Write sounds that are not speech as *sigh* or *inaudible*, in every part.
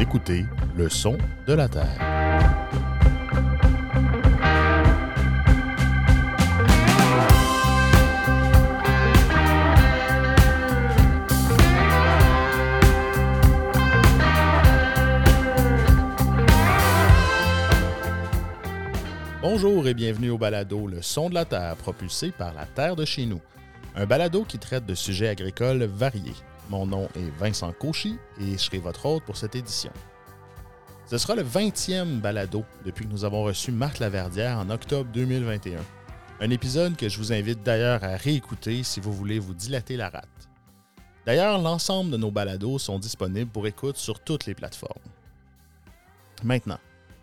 Écoutez Le son de la Terre. Bonjour et bienvenue au balado Le son de la Terre, propulsé par la Terre de chez nous. Un balado qui traite de sujets agricoles variés. Mon nom est Vincent Cauchy et je serai votre hôte pour cette édition. Ce sera le 20e balado depuis que nous avons reçu Marc Laverdière en octobre 2021. Un épisode que je vous invite d'ailleurs à réécouter si vous voulez vous dilater la rate. D'ailleurs, l'ensemble de nos balados sont disponibles pour écoute sur toutes les plateformes. Maintenant,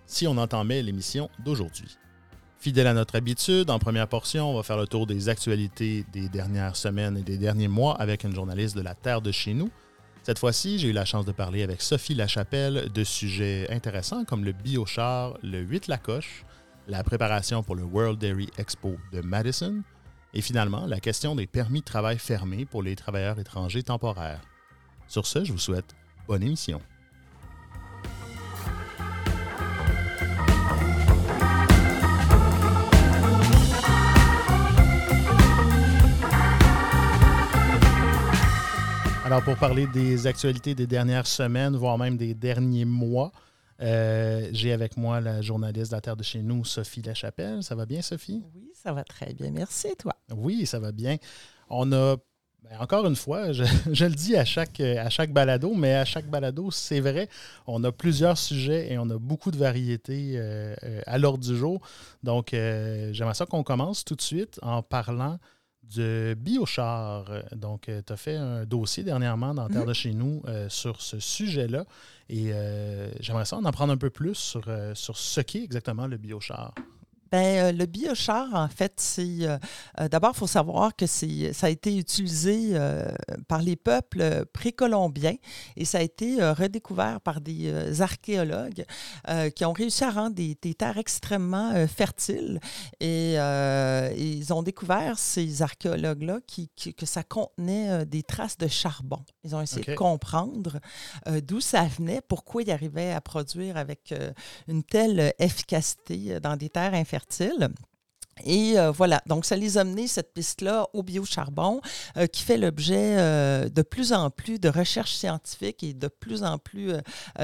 si on entamait l'émission d'aujourd'hui. Fidèle à notre habitude, en première portion, on va faire le tour des actualités des dernières semaines et des derniers mois avec une journaliste de la Terre de chez nous. Cette fois-ci, j'ai eu la chance de parler avec Sophie Lachapelle de sujets intéressants comme le biochar, le 8 Lacoche, la préparation pour le World Dairy Expo de Madison et finalement la question des permis de travail fermés pour les travailleurs étrangers temporaires. Sur ce, je vous souhaite bonne émission. Alors, pour parler des actualités des dernières semaines, voire même des derniers mois, euh, j'ai avec moi la journaliste de la Terre de chez nous, Sophie Lachapelle. Ça va bien, Sophie? Oui, ça va très bien. Merci, toi. Oui, ça va bien. On a, ben, encore une fois, je, *laughs* je, le dis à chaque, à chaque balado, mais à chaque balado, c'est vrai, on a plusieurs sujets et on a beaucoup de variétés euh, euh, à l'ordre du jour. Donc, euh, j'aimerais ça qu'on commence tout de suite en parlant de biochar. Donc, tu as fait un dossier dernièrement dans Terre de chez nous euh, sur ce sujet-là. Et euh, j'aimerais ça en apprendre un peu plus sur, euh, sur ce qu'est exactement le biochar. Bien, le biochar, en fait, c'est. Euh, D'abord, il faut savoir que ça a été utilisé euh, par les peuples précolombiens et ça a été euh, redécouvert par des archéologues qui ont réussi à rendre des, des terres extrêmement fertiles. Et ils ont découvert, ces archéologues-là, qui, qui, que ça contenait des traces de charbon. Ils ont essayé de comprendre d'où ça venait, pourquoi ils arrivaient à produire avec une telle efficacité dans des terres infertiles fertile. Et euh, voilà, donc ça les a menés, cette piste-là, au biocharbon, euh, qui fait l'objet euh, de plus en plus de recherches scientifiques et de plus en plus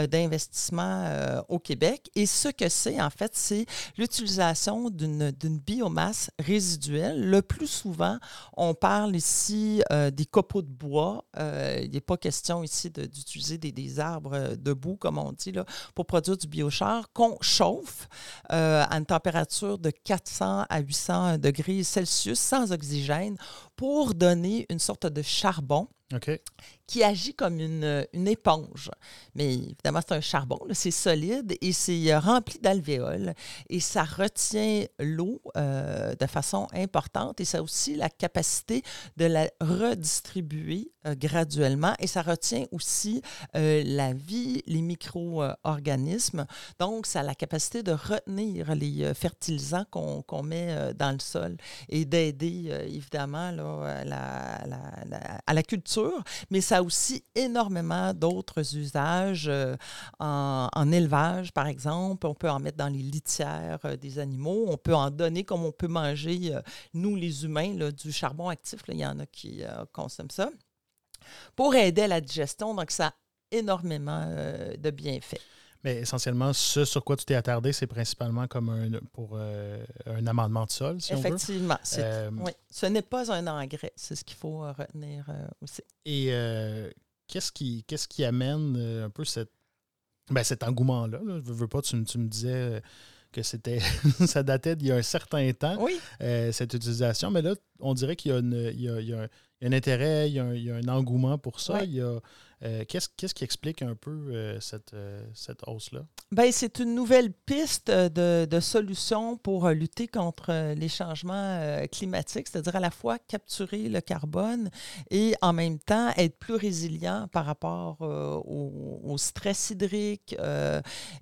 d'investissements au Québec. Et ce que c'est, en fait, c'est l'utilisation d'une biomasse résiduelle. Le plus souvent, on parle ici des copeaux de bois. il n'est pas question ici d'utiliser des, des, arbres debout, comme on dit, là, pour produire du biochar, qu'on chauffe à une température de 400 à 800 degrés Celsius sans oxygène pour donner une sorte de charbon. Qui agit comme une, une éponge. Mais évidemment, c'est un charbon, c'est solide et c'est rempli d'alvéoles et ça retient l'eau euh, de façon importante et ça a aussi la capacité de la redistribuer euh, graduellement et ça retient aussi euh, la vie, les micro-organismes. Donc, ça a la capacité de retenir les fertilisants qu'on qu met dans le sol et d'aider, évidemment, là, à, la, la, culture mais a aussi énormément d'autres usages euh, en, élevage, par exemple. On peut en mettre dans les litières euh, des animaux. On peut en donner comme on peut manger, euh, nous, les humains, là, du charbon actif. Il y en a qui consomment ça. Pour aider à la digestion, donc ça a énormément de bienfaits. Mais essentiellement, ce sur quoi tu t'es attardé, c'est principalement comme un, pour euh, un amendement de sol, si Effectivement. on veut. Euh, oui. Ce n'est pas un engrais, c'est ce qu'il faut retenir euh, aussi. Et qu'est-ce qui, qu'est-ce qui amène un peu cette, ben, cet engouement-là? Là? Je veux pas, tu, tu me disais que c'était *laughs* ça datait d'il y a un certain temps, oui. cette utilisation, mais là, on dirait qu'il y a, y y un, il y a un intérêt, il y a un, il a un engouement pour ça. Oui. Il y a, euh, qu'est-ce, qu'est-ce qui explique un peu euh, cette, euh, cette hausse-là? Bien, c'est une nouvelle piste de, de solution pour lutter contre les changements climatiques, c'est-à-dire à la fois capturer le carbone et en même temps être plus résilient par rapport au, stress hydrique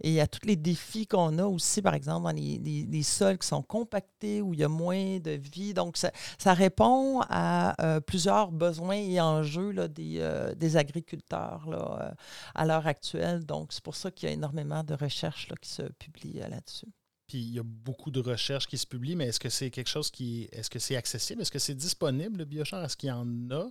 et à tous les défis qu'on a aussi, par exemple, dans les, sols qui sont compactés, où il y a moins de vie. Donc, ça, répond à plusieurs besoins et enjeux là, des agriculteurs là, à l'heure actuelle. Donc, c'est pour ça qu'il y a énormément de recherches là, qui se publient là-dessus. Puis il y a beaucoup de recherches qui se publient, mais est-ce que c'est quelque chose qui. Est-ce que c'est accessible? Est-ce que c'est disponible, le biochar? Est-ce qu'il y en a?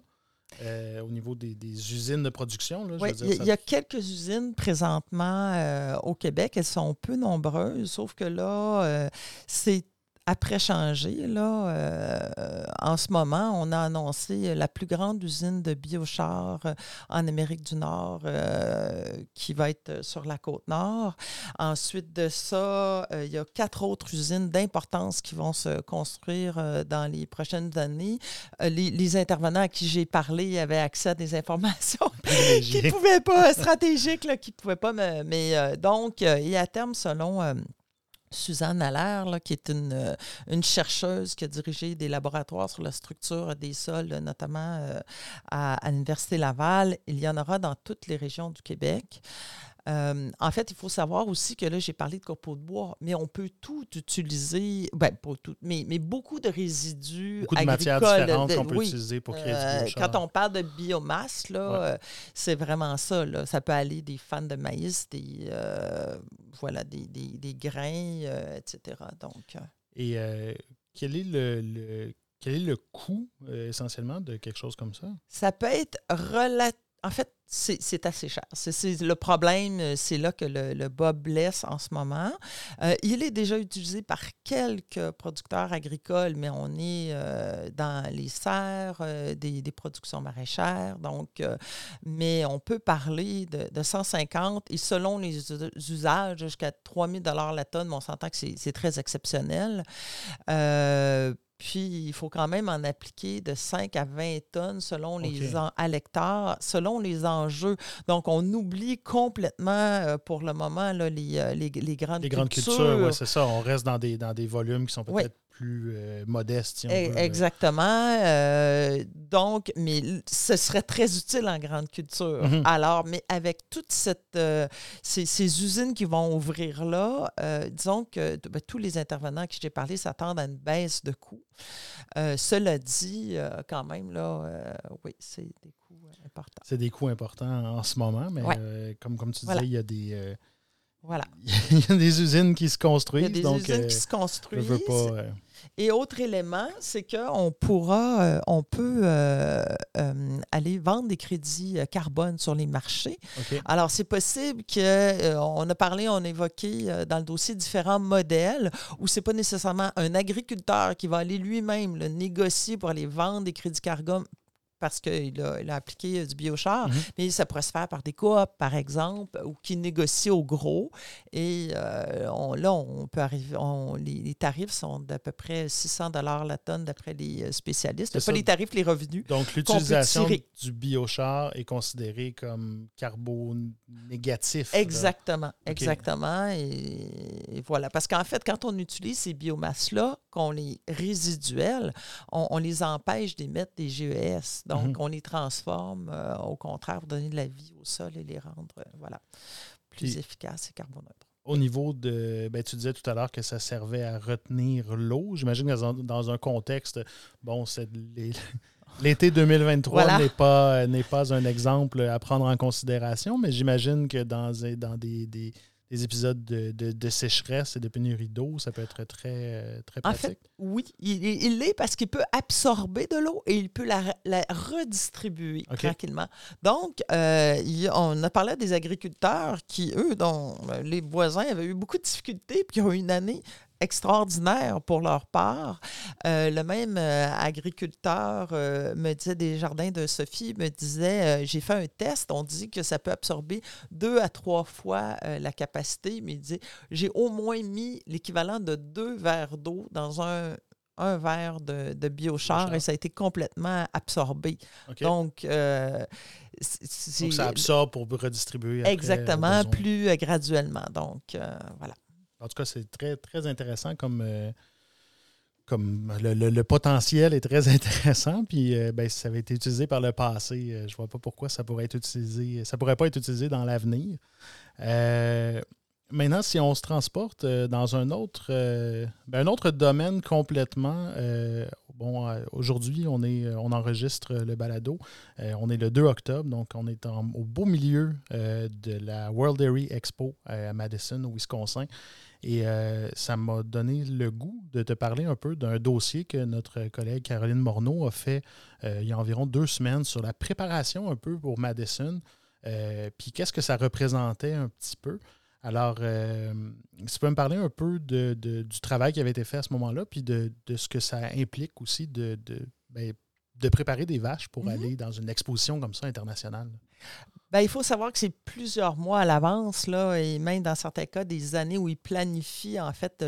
Euh, au niveau des, usines de production. oui, il y, a quelques usines présentement euh, au Québec. Elles sont peu nombreuses, sauf que là, euh, c'est après changer. Là, euh, en ce moment, on a annoncé la plus grande usine de biochar euh, en Amérique du Nord euh, qui va être sur la côte nord. Ensuite de ça, il y a quatre autres usines d'importance qui vont se construire dans les prochaines années. Les, intervenants à qui j'ai parlé avaient accès à des informations *laughs* qui ne pouvaient pas, stratégiques, là, qui ne pouvaient pas, mais, mais donc, et à terme, selon Suzanne Allaire, qui est une, euh, une, chercheuse qui a dirigé des laboratoires sur la structure des sols, notamment euh, à l'Université Laval. Il y en aura dans toutes les régions du Québec. Euh, en fait, il faut savoir aussi que là, j'ai parlé de copeaux de bois, mais on peut tout utiliser, ben, pas tout, mais, mais beaucoup de résidus beaucoup de matières différentes qu'on peut utiliser pour créer euh, du Quand on parle de biomasse, là, euh, c'est vraiment ça. Là. Ça peut aller des fans de maïs, des, voilà, des, des, des grains, etc. Donc, Et quel est le, quel est le coût essentiellement de quelque chose comme ça? Ça peut être relativement en fait, c'est assez cher. Le problème, euh, c'est là que le, le, bas blesse en ce moment. Euh, il est déjà utilisé par quelques producteurs agricoles, mais on est euh, dans les serres, des, productions maraîchères. Donc, mais on peut parler de, de, 150 et selon les usages, jusqu'à 3000 la tonne, on s'entend que c'est très exceptionnel. Puis, il faut quand même en appliquer de 5 à 20 tonnes selon les à l'hectare, selon les enjeux. Donc, on oublie complètement euh, pour le moment là, les, euh, les, les, grandes cultures. Les grandes cultures, oui, c'est ça. On reste dans des, dans des volumes qui sont peut-être plus euh, modeste, si on e, veut. Exactement. Euh, donc, mais ce serait très utile en grande culture. Mhm. Alors, mais avec toutes euh, ces, usines qui vont ouvrir là, disons que ben, tous les intervenants à qui j'ai parlé s'attendent à une baisse de coûts. cela dit, quand même, là, oui, c'est des coûts importants. C'est des coûts importants en ce moment, mais comme, comme tu disais, il y a des voilà. *laughs* Il y a des usines qui se construisent. Il y a des usines qui se construisent. Et autre élément, c'est qu'on pourra, euh, on peut euh, euh, aller vendre des crédits carbone sur les marchés. Alors, c'est possible qu'on a parlé, on a évoqué dans le dossier différents modèles où ce n'est pas nécessairement un agriculteur qui va aller lui-même le négocier pour aller vendre des crédits carbone parce qu'il a, il a, appliqué euh, du biochar, mhm. mais ça pourrait se faire par des coops, par exemple, ou qui négocient au gros. Et euh, on, là, on peut arriver, les, tarifs sont d'à peu près 600 la tonne d'après les euh, spécialistes. C'est pas les tarifs, les revenus. Donc, l'utilisation du biochar est considérée comme carbo-négatif. Exactement, exactement. Et, voilà. Parce qu'en fait, quand on utilise ces biomasses-là, qu'on les résiduelles, on, on les empêche d'émettre des GES. Donc, mhm. on les transforme, euh, au contraire, pour donner de la vie au sol et les rendre euh, voilà, plus efficaces et carboneutres. Au niveau de. Ben, tu disais tout à l'heure que ça servait à retenir l'eau. J'imagine que dans, un contexte, bon, c'est *laughs* L'été 2023 n'est pas, pas un exemple à prendre en considération, mais j'imagine que dans, dans des, des épisodes de, sécheresse et de pénurie d'eau, ça peut être très, très pratique. En fait, oui, il l'est parce qu'il peut absorber de l'eau et il peut la, redistribuer tranquillement. Donc, euh, on a parlé des agriculteurs qui, eux, dont euh, les voisins avaient eu beaucoup de difficultés, puis qui ont eu une année extraordinaire pour leur part. Euh, le même euh, agriculteur euh, me disait des jardins de Sophie, me disait j'ai fait un test, on dit que ça peut absorber deux à trois fois la capacité, mais il dit j'ai au moins mis l'équivalent de deux verres d'eau dans un, un verre de, de biochar et ça a été complètement absorbé. Donc, ça absorbe pour redistribuer. exactement, plus graduellement. Donc, voilà. En tout cas, c'est très, très intéressant comme, euh, comme le, potentiel est très *laughs* intéressant. Puis euh, ben, ça avait été utilisé par le passé. Euh, je ne vois pas pourquoi ça pourrait être utilisé. Ça pourrait pas être utilisé dans l'avenir. maintenant, si on se transporte dans un autre, ben, un autre domaine complètement, bon, aujourd'hui, on, est, on enregistre le balado. on est le 2 octobre, donc on est au beau milieu de la World Dairy Expo à Madison, au Wisconsin. Et ça m'a donné le goût de te parler un peu d'un dossier que notre collègue Caroline Morneau a fait il y a environ deux semaines sur la préparation un peu pour Madison. puis qu'est-ce que ça représentait un petit peu? Alors, euh, tu peux me parler un peu de, du travail qui avait été fait à ce moment-là, puis de, ce que ça implique aussi de, de, ben, préparer des vaches pour mm-hmm. aller dans une exposition comme ça internationale? Bien, il faut savoir que c'est plusieurs mois à l'avance, là, et même dans certains cas, des années où ils planifient en fait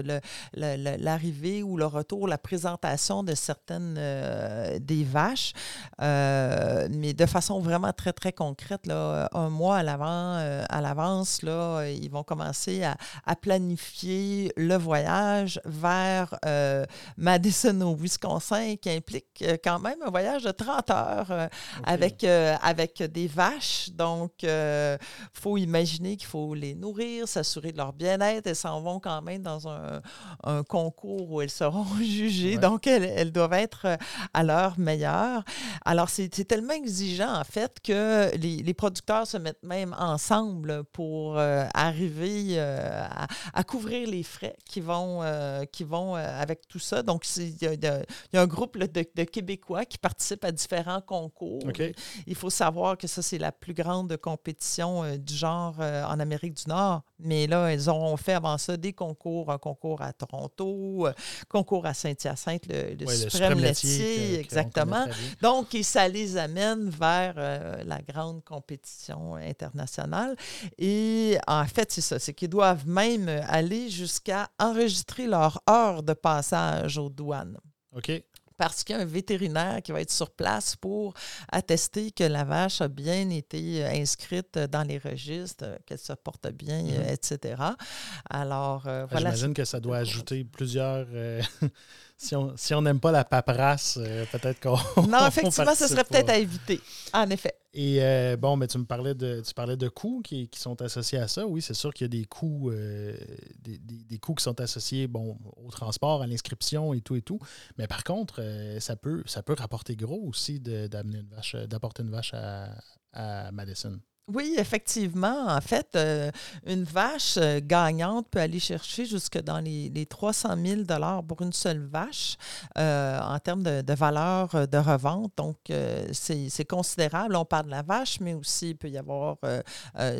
l'arrivée ou le retour, la présentation de certaines euh, des vaches, euh, mais de façon vraiment très, très concrète. Là, un mois à l'avant, euh, à l'avance, là, ils vont commencer à, à, planifier le voyage vers Madison au Wisconsin, qui implique quand même un voyage de 30 heures avec, avec des vaches. Donc, donc, il euh, faut imaginer qu'il faut les nourrir, s'assurer de leur bien-être. Elles s'en vont quand même dans un, concours où elles seront *laughs* jugées. Donc, elles, doivent être euh, à leur meilleur. Alors, c'est tellement exigeant, en fait, que les, producteurs se mettent même ensemble pour euh, arriver à, couvrir les frais qui vont, qui vont avec tout ça. Donc, il y, a un groupe de, Québécois qui participent à différents concours. Il faut savoir que ça, c'est la plus grande de compétition euh, du genre euh, en Amérique du Nord. Mais là, elles auront fait avant ça des concours, un concours à Toronto, un euh, concours à Saint-Hyacinthe, le, suprême, laitier, exactement. Donc, ça les amène vers la grande compétition internationale. Et en fait, c'est ça, c'est qu'ils doivent même aller jusqu'à enregistrer leur heure de passage aux douanes. OK parce qu'il y a un vétérinaire qui va être sur place pour attester que la vache a bien été euh, inscrite dans les registres, euh, qu'elle se porte bien, mhm. etc. Alors, euh, voilà. J'imagine que ça doit ajouter plusieurs. *laughs* si on n'aime pas la paperasse, peut-être qu'on. *laughs* Non, effectivement, ce serait peut-être à éviter. En effet. Et euh, bon, mais tu me parlais de, tu parlais de coûts qui, sont associés à ça. Oui, c'est sûr qu'il y a des coûts, euh, des, coûts qui sont associés bon, au transport, à l'inscription et tout et tout. Mais par contre, euh, ça, peut, ça peut rapporter gros aussi d'amener une vache, d'apporter une vache à, à Madison. Oui, effectivement. En fait, euh, une vache euh, gagnante peut aller chercher jusque dans les, les 300 000 pour une seule vache euh, en termes de, valeur de revente. Donc, c'est considérable. On parle de la vache, mais aussi il peut y avoir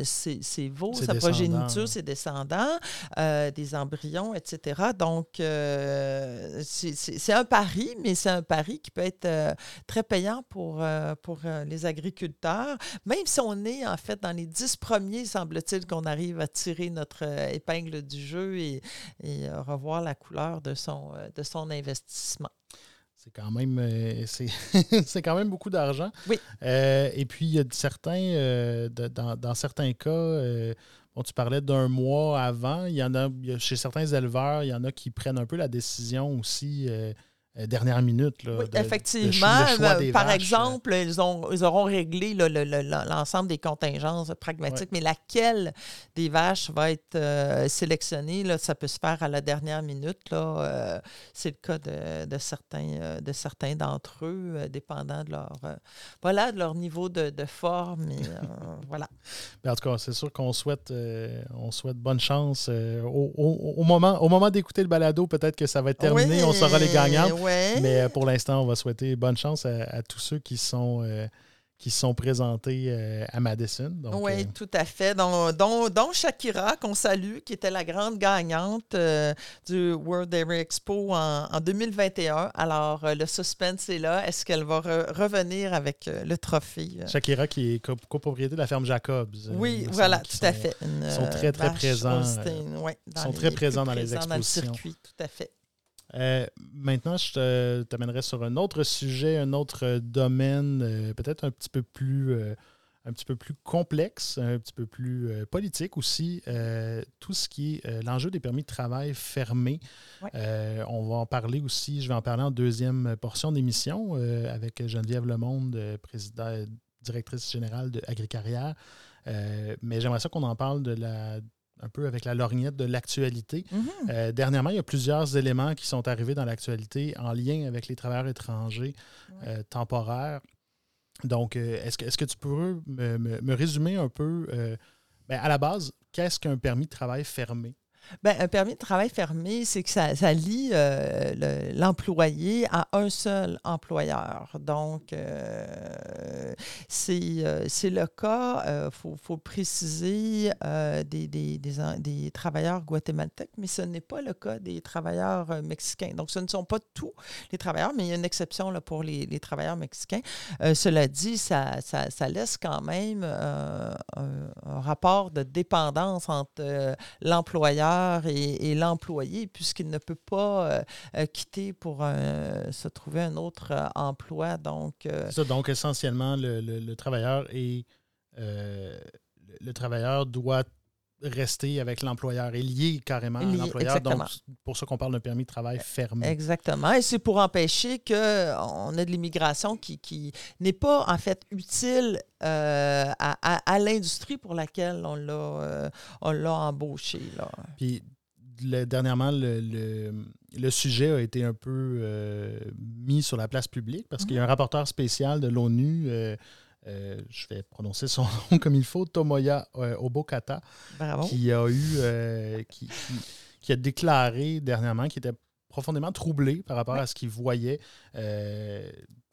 ses, veaux, sa progéniture, ses descendants, des embryons, etc. Donc, c'est un pari, mais c'est un pari qui peut être très payant pour, pour les agriculteurs, même si on est en fait, dans les dix premiers, semble-t-il qu'on arrive à tirer notre euh, épingle du jeu et, euh, revoir la couleur de son, euh, de son investissement. C'est quand même *laughs* c'est quand même beaucoup d'argent. Oui. et puis il y a certains dans, dans, certains cas, bon, tu parlais d'un mois avant, il y en a chez certains éleveurs, il y en a qui prennent un peu la décision aussi dernière minute. Là, oui, effectivement. Euh, par exemple, ils, ont, ils auront réglé l'ensemble des contingences pragmatiques, mais laquelle des vaches va être euh, sélectionnée, là, ça peut se faire à la dernière minute. C'est le cas de, de certains de certains d'entre eux, dépendant de leur voilà de leur niveau de, forme. *laughs* voilà. en tout cas, c'est sûr qu'on souhaite on souhaite bonne chance. Au, moment, au moment d'écouter le balado, peut-être que ça va être terminé, on saura les gagnants. Mais euh, pour l'instant, on va souhaiter bonne chance à, tous ceux qui sont, euh, qui sont présentés euh, à Madison. oui, tout à fait. Dont, dont, Shakira, qu'on salue, qui était la grande gagnante du World Dairy Expo en, 2021. Alors, le suspense est là. Est-ce qu'elle va revenir avec le trophée? Shakira, qui est copropriété de la ferme Jacobs. Oui, voilà, tout à fait. Ils sont très, très présents. Ils sont très présents dans les expositions. Dans le circuit, tout à fait. Euh, maintenant, je t'amènerai sur un autre sujet, un autre domaine, euh, peut-être un petit peu plus euh, un petit peu plus complexe, un petit peu plus politique aussi, tout ce qui est l'enjeu des permis de travail fermés. on va en parler aussi, je vais en parler en deuxième portion d'émission avec Geneviève Lemonde, présidente, directrice générale de Agricarrière. mais j'aimerais ça qu'on en parle de la un peu avec la lorgnette de l'actualité. Mhm. dernièrement, il y a plusieurs éléments qui sont arrivés dans l'actualité en lien avec les travailleurs étrangers temporaires. Donc, est-ce que, est que tu pourrais me, me résumer un peu, ben, à la base, qu'est-ce qu'un permis de travail fermé? Bien, un permis de travail fermé, c'est que ça, lie euh, l'employé à un seul employeur. Donc, euh, euh, c'est le cas, il faut, faut, préciser, des, des, des, travailleurs guatémaltèques, mais ce n'est pas le cas des travailleurs mexicains. Donc, ce ne sont pas tous les travailleurs, mais il y a une exception là, pour les, les travailleurs mexicains. cela dit, ça, ça, laisse quand même un, rapport de dépendance entre l'employeur et, l'employé, puisqu'il ne peut pas euh, euh, quitter pour euh, se trouver un autre emploi. Donc, ça, donc essentiellement, le, travailleur est le travailleur doit rester avec l'employeur, est lié carrément à l'employeur. Donc, pour ça qu'on parle d'un permis de travail fermé. Exactement. Et c'est pour empêcher qu'on ait de l'immigration qui, qui n'est pas, en fait, utile euh, à, à, l'industrie pour laquelle on l'a, euh, l'a embauché. Là. Puis, dernièrement, le, le, sujet a été un peu euh, mis sur la place publique parce qu'il y a un rapporteur spécial de l'ONU euh, je vais prononcer son *laughs* nom comme il faut, Tomoya euh, Obokata, qui a eu, euh, qui, qui, a déclaré dernièrement qu'il était profondément troublé par rapport à ce qu'il voyait.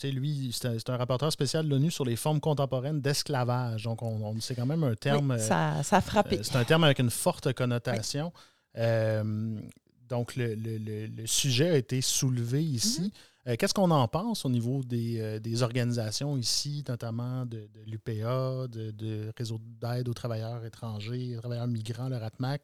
lui, c'est un, rapporteur spécial de l'ONU sur les formes contemporaines d'esclavage. Donc, on, c'est quand même un terme. ça, ça, a frappé. c'est un terme avec une forte connotation. donc, le, le, le, sujet a été soulevé ici. Mm-hmm. Euh, qu'est-ce qu'on en pense au niveau des, euh, organisations ici, notamment de, l'UPA, de, Réseau d'aide aux travailleurs étrangers, aux travailleurs migrants, le RATMAC?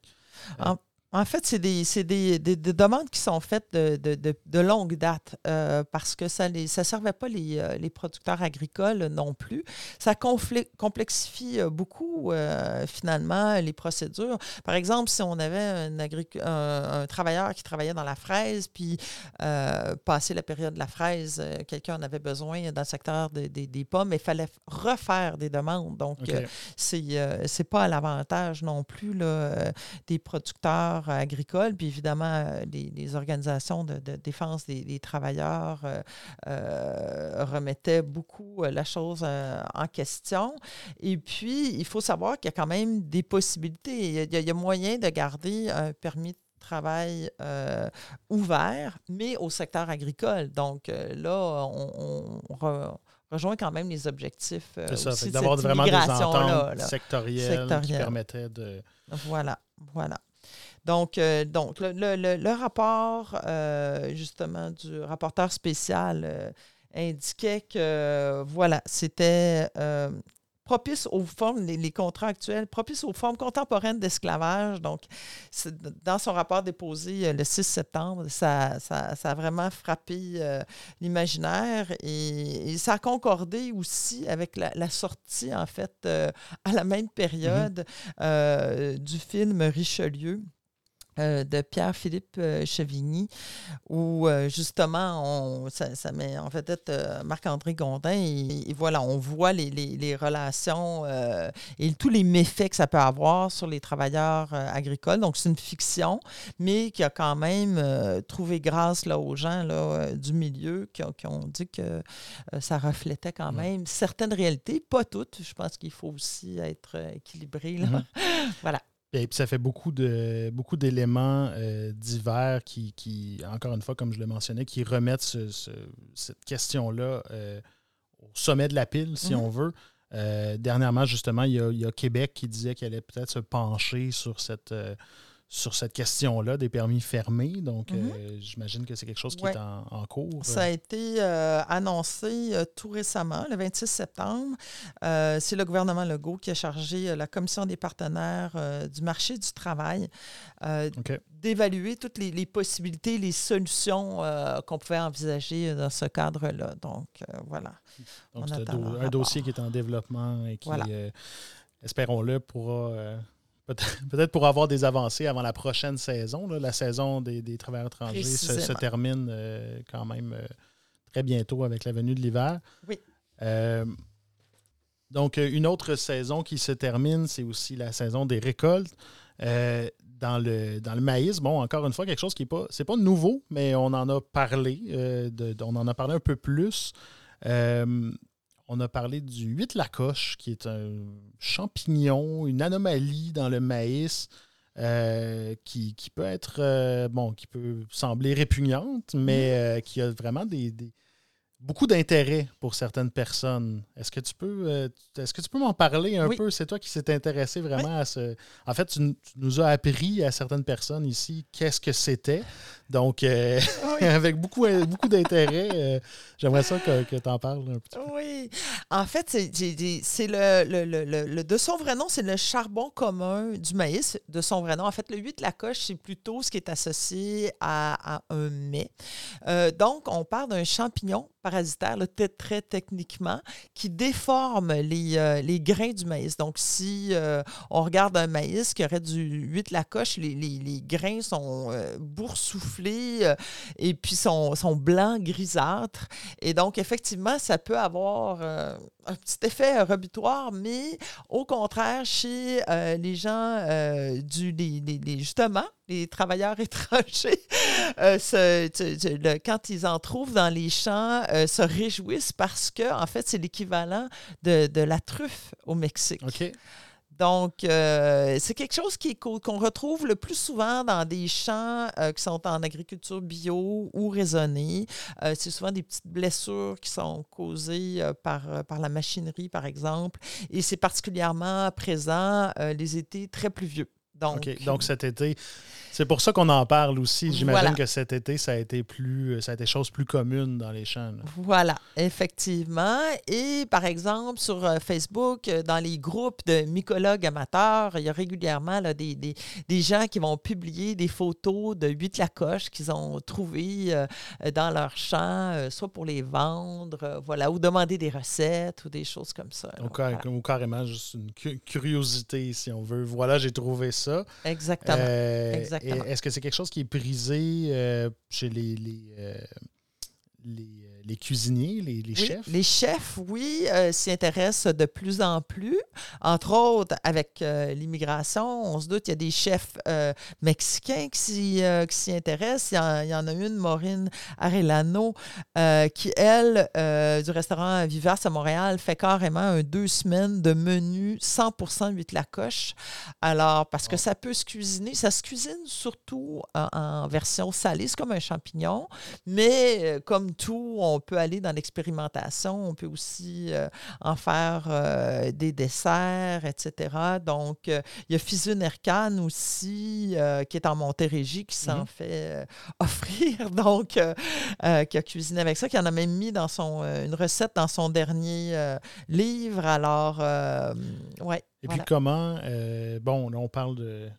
En fait, c'est des, des, des, demandes qui sont faites de, de, de, longue date euh, parce que ça ne ça servait pas les, euh, les, producteurs agricoles non plus. Ça complexifie euh, beaucoup, finalement, les procédures. Par exemple, si on avait un, un, travailleur qui travaillait dans la fraise, puis passé la période de la fraise, quelqu'un en avait besoin dans le secteur des pommes, il fallait refaire des demandes. Donc, ce c'est pas à l'avantage non plus là, des producteurs agricoles, puis évidemment les, organisations de, défense des, travailleurs euh, euh, remettaient beaucoup euh, la chose en question. Et puis, il faut savoir qu'il y a quand même des possibilités. Il y a, moyen de garder un permis de travail ouvert, mais au secteur agricole. Donc là, on, rejoint quand même les objectifs C'est ça, d'avoir vraiment des ententes sectorielles, qui permettaient de... Voilà, voilà. Donc, euh, donc le, rapport, euh, justement, du rapporteur spécial euh, indiquait que, voilà, c'était propice aux formes, les, contrats actuels, propice aux formes contemporaines d'esclavage. Donc, dans son rapport déposé le 6 septembre, ça, ça, a vraiment frappé l'imaginaire et, ça a concordé aussi avec la, sortie, en fait, à la même période mm-hmm. du film Richelieu. Euh, de Pierre-Philippe euh, Chevigny, où euh, justement, on, ça, met en fait Marc-André Gondin, et, voilà, on voit les, relations et tous les méfaits que ça peut avoir sur les travailleurs agricoles. Donc, c'est une fiction, mais qui a quand même trouvé grâce là, aux gens là, du milieu qui, ont dit que ça reflétait quand même certaines réalités, pas toutes. Je pense qu'il faut aussi être équilibré. Là. Mm-hmm. *laughs* voilà. Et puis ça fait beaucoup de beaucoup d'éléments euh, divers qui, qui, encore une fois, comme je le mentionnais, qui remettent cette question-là euh, au sommet de la pile, si mm-hmm. on veut. Euh, dernièrement, justement, il y, a, il y, a, Québec qui disait qu'elle allait peut-être se pencher sur cette sur cette question-là des permis fermés. Donc, mhm. euh, j'imagine que c'est quelque chose qui est en, cours. Ça a été euh, annoncé euh, tout récemment, le 26 septembre. c'est le gouvernement Legault qui a chargé la Commission des partenaires du marché du travail d'évaluer toutes les, possibilités, les solutions qu'on pouvait envisager dans ce cadre-là. Donc, voilà. Donc, c'est un, dossier qui est en développement et qui, espérons-le, pourra *laughs* Peut-être pour avoir des avancées avant la prochaine saison. La saison des, travailleurs étrangers se, termine euh, quand même euh, très bientôt avec la venue de l'hiver. Oui. Euh, donc, une autre saison qui se termine, c'est aussi la saison des récoltes. dans, le, dans le maïs, bon, encore une fois, quelque chose qui n'est pas, c'est pas nouveau, mais on en a parlé, on en a parlé un peu plus. On a parlé du 8 lacoche, qui est un champignon, une anomalie dans le maïs. qui, peut être, bon, qui peut sembler répugnante, mais mm-hmm. qui a vraiment des, beaucoup d'intérêt pour certaines personnes. Est-ce que tu peux, euh, est-ce que tu peux m'en parler un peu? C'est toi qui s'est intéressé vraiment à ce. En fait, tu, nous as appris à certaines personnes ici qu'est-ce que c'était. Donc, euh, *laughs* avec beaucoup, beaucoup d'intérêt, euh, j'aimerais ça que, que tu en parles un petit peu. Oui. En fait, c'est le, le, de son vrai nom, c'est le charbon commun du maïs, de son vrai nom. En fait, le 8 la coche, c'est plutôt ce qui est associé à, un mets. donc, on parle d'un champignon parasitaire, très techniquement, qui déforme les, euh, les, grains du maïs. Donc, si euh, on regarde un maïs qui aurait du 8 la coche, les, les, les grains sont euh, boursouflés et puis sont, sont, blancs, grisâtres. Et donc, effectivement, ça peut avoir un petit effet rebutoire, mais au contraire, chez les gens du, les, justement, les travailleurs *laughs* étrangers, quand ils en trouvent dans les champs, euh, se réjouissent parce que, en fait, c'est l'équivalent de, la truffe au Mexique. Donc, euh, c'est quelque chose qu'on retrouve le plus souvent dans des champs euh, qui sont en agriculture bio ou raisonnée. c'est souvent des petites blessures qui sont causées par, par la machinerie, par exemple. Et c'est particulièrement présent les étés très pluvieux. Donc, Donc cet été, c'est pour ça qu'on en parle aussi. J'imagine que cet été, ça a été plus, ça a été chose plus commune dans les champs. Voilà, effectivement. Et par exemple, sur euh, Facebook, euh, dans les groupes de mycologues amateurs, il y a régulièrement là, des, des, des, gens qui vont publier des photos de huit lacoches qu'ils ont trouvées euh, dans leur champ, soit pour les vendre, voilà, ou demander des recettes ou des choses comme ça. Ou, carrément juste une curiosité, si on veut. Voilà, j'ai trouvé ça. Exactement. Exactement. Est-ce que c'est quelque chose qui est brisé euh, chez les, les, euh, les les cuisiniers, les, chefs? Les chefs, oui, euh, s'y intéressent de plus en plus. Entre autres, avec euh, l'immigration, on se doute qu'il y a des chefs euh, mexicains qui s'y intéressent. Il y, en, a une, Maureen Arellano, qui, elle, du restaurant Vivace à Montréal, fait carrément un deux semaines de menu 100% huit la coche. Alors, parce que ça peut se cuisiner, ça se cuisine surtout en, en version salée, c'est comme un champignon, mais comme tout, on on peut aller dans l'expérimentation, on peut aussi euh, en faire euh, des desserts, etc. Donc, euh, il y a Fizun Erkan aussi, qui est en Montérégie, qui s'en mhm. fait *laughs* offrir, donc, qui a cuisiné avec ça, qui en a même mis dans son, une recette dans son dernier livre. Alors, ouais. Et puis, comment, bon, là, on parle de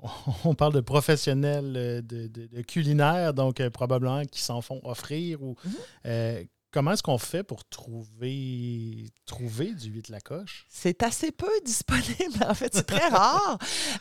*laughs* on parle de professionnels euh, de, de, culinaire, donc euh, probablement qui s'en font offrir ou mhm. euh, Comment est-ce qu'on fait pour trouver, trouver du 8 Lacoche? C'est assez peu *laughs* disponible, en fait. C'est très rare.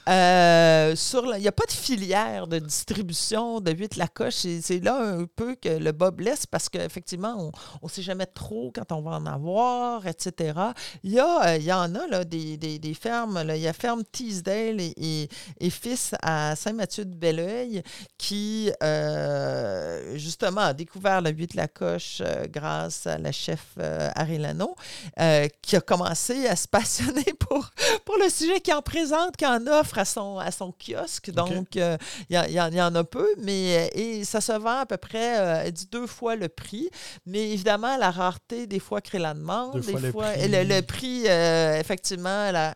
Euh, il n'y a pas de filière de distribution de 8 Lacoche. C'est là un peu que le bas blesse parce qu'effectivement, on ne sait jamais trop quand on va en avoir, etc. Il y, a, il y en a là, des, des, fermes. il y a Ferme Teasdale et, et, Fils à Saint-Mathieu-de-Belleuil qui, euh, justement, a découvert le 8 Lacoche euh, grâce à la chef euh, Arellano, euh, qui a commencé à se passionner *laughs* pour, pour le sujet, qui en présente, qui en offre à son, à son kiosque. Donc, euh, il y, y, en a peu, mais et ça se vend à peu près, dit deux fois le prix. Mais évidemment, la rareté, des fois, crée la demande. des fois, le prix, effectivement, la,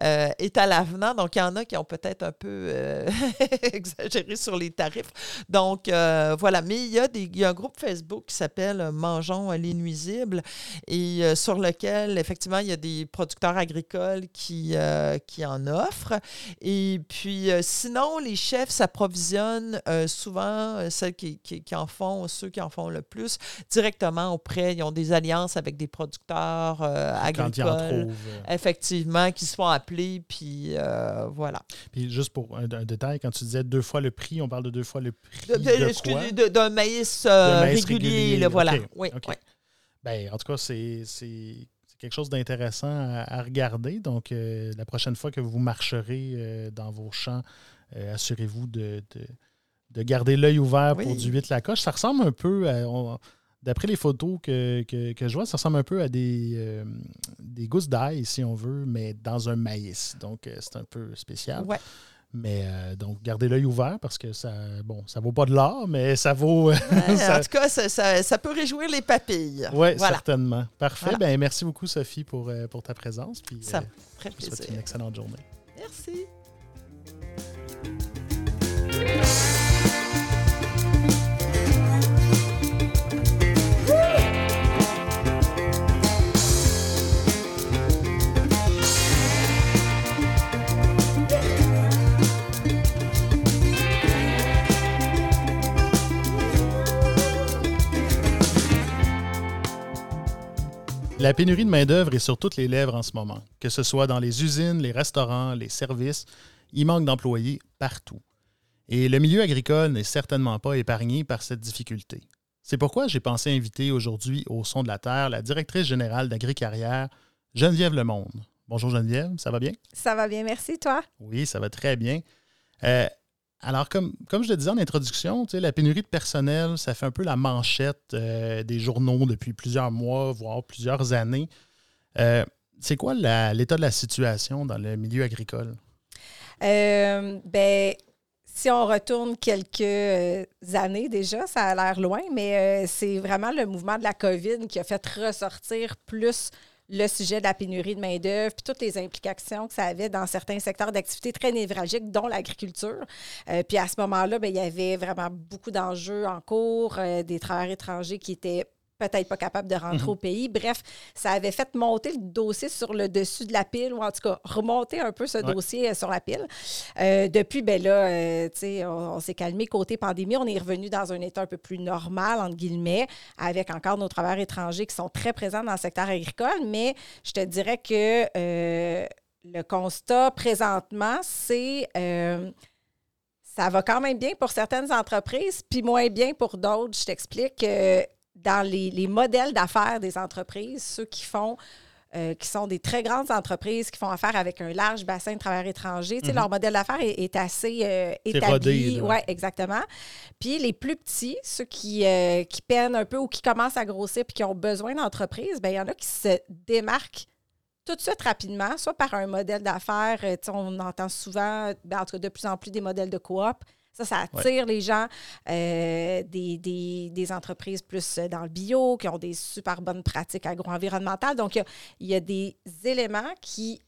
est à l'avenant. Donc, il y en a qui ont peut-être un peu *laughs* exagéré sur les tarifs. Donc, voilà. Mais il y, a des, y a un groupe Facebook qui s'appelle Manger les nuisibles, et euh, sur lequel, effectivement, il y a des producteurs agricoles qui, euh, qui en offrent. Et puis, euh, sinon, les chefs s'approvisionnent souvent, ceux qui, qui, en font, ceux qui en font le plus, directement auprès, ils ont des alliances avec des producteurs agricoles. Effectivement, qui se font appeler, puis voilà. Puis juste pour un, détail, quand tu disais deux fois le prix, on parle de deux fois le prix de, D'un maïs, régulier, voilà. Oui, ben, en tout cas, c'est quelque chose d'intéressant à, regarder. Donc, la prochaine fois que vous marcherez dans vos champs, assurez-vous de, de, garder l'œil ouvert pour du 8 la coche. Ça ressemble un peu à. D'après les photos que, je vois, ça ressemble un peu à des, des gousses d'ail, si on veut, mais dans un maïs. Donc, c'est un peu spécial. Ouais. Mais euh, donc, gardez l'œil ouvert parce que ça bon, ça vaut pas de l'or, mais ça vaut. *laughs* en tout cas, ça, peut réjouir les papilles. Oui, certainement. Parfait. Ben, merci beaucoup, Sophie, pour, euh, pour ta présence. Puis, ça euh, je souhaite une excellente journée. Merci. La pénurie de main-d'œuvre est sur toutes les lèvres en ce moment, que ce soit dans les usines, les restaurants, les services. Il manque d'employés partout. Et le milieu agricole n'est certainement pas épargné par cette difficulté. C'est pourquoi j'ai pensé inviter aujourd'hui au Son de la Terre la directrice générale d'Agricarrière, Geneviève Lemonde. Bonjour Geneviève, ça va bien? Ça va bien, merci, toi? Oui, ça va très bien. Euh, alors, comme, je le disais en introduction, la pénurie de personnel, ça fait un peu la manchette euh, des journaux depuis plusieurs mois, voire plusieurs années. Euh, c'est quoi l'état de la situation dans le milieu agricole? Euh, ben, si on retourne quelques années déjà, ça a l'air loin, mais c'est vraiment le mouvement de la COVID qui a fait ressortir plus le sujet de la pénurie de main-d'œuvre, puis toutes les implications que ça avait dans certains secteurs d'activité très névralgiques, dont l'agriculture. Euh, puis à ce moment-là, ben, il y avait vraiment beaucoup d'enjeux en cours, euh, des travailleurs étrangers qui étaient peut-être pas capable de rentrer mhm. au pays. Bref, ça avait fait monter le dossier sur le dessus de la pile, ou en tout cas remonter un peu ce dossier euh, sur la pile. Euh, depuis, ben là, euh, sais, on, s'est calmé côté pandémie. On est revenu dans un état un peu plus normal, entre guillemets, avec encore nos travailleurs étrangers qui sont très présents dans le secteur agricole. Mais je te dirais que le constat présentement, c'est ça va quand même bien pour certaines entreprises, puis moins bien pour d'autres. Je t'explique dans les, modèles d'affaires des entreprises, ceux qui font euh, qui sont des très grandes entreprises qui font affaire avec un large bassin de travailleurs étrangers. Tu sais, Leur mhm. modèle d'affaires est, assez euh, établi. Oui, exactement. Puis les plus petits, ceux qui, euh, qui peinent un peu ou qui commencent à grossir puis qui ont besoin d'entreprise, bien, il y en a qui se démarquent tout de suite rapidement, soit par un modèle d'affaires. on entend souvent, ben, en tout cas de plus en plus, des modèles de coop ça, ça attire les gens euh, des, entreprises plus dans le bio, qui ont des super bonnes pratiques agro-environnementales. Donc, il y, a des éléments qui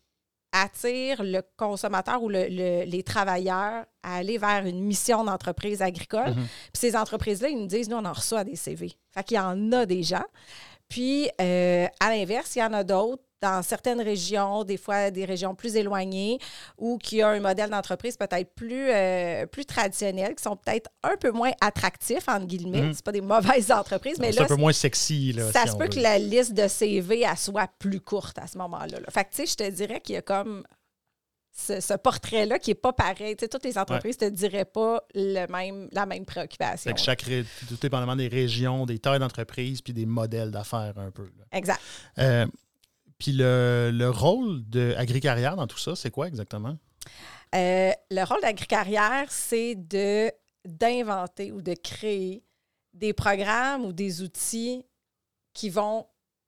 attirent le consommateur ou les travailleurs à aller vers une mission d'entreprise agricole. Mm-hmm. Puis ces entreprises-là, ils nous disent, nous, on en reçoit des CV. Fait qu'il y en a des gens. Puis, euh, à l'inverse, il y en a d'autres dans certaines régions, des fois des régions plus éloignées, ou qui ont un modèle d'entreprise peut-être plus, euh, plus traditionnel, qui sont peut-être un peu moins attractifs, entre guillemets. Mhm. C'est pas des mauvaises entreprises, mais là... C'est un peu moins sexy, là, Ça se peut que la liste de CV, soit plus courte à ce moment-là. Fait que, tu sais, je te dirais qu'il y a comme ce, portrait-là qui n'est pas pareil. Tu sais, toutes les entreprises ne te diraient pas le même, la même préoccupation. Fait que chaque, tout dépendamment des régions, des tailles d'entreprise, puis des modèles d'affaires un peu. Exact. Euh, puis le, rôle de Agricarrière dans tout ça, c'est quoi exactement? Euh, le rôle d'Agricarrière, c'est d'inventer ou de créer des programmes ou des outils qui vont,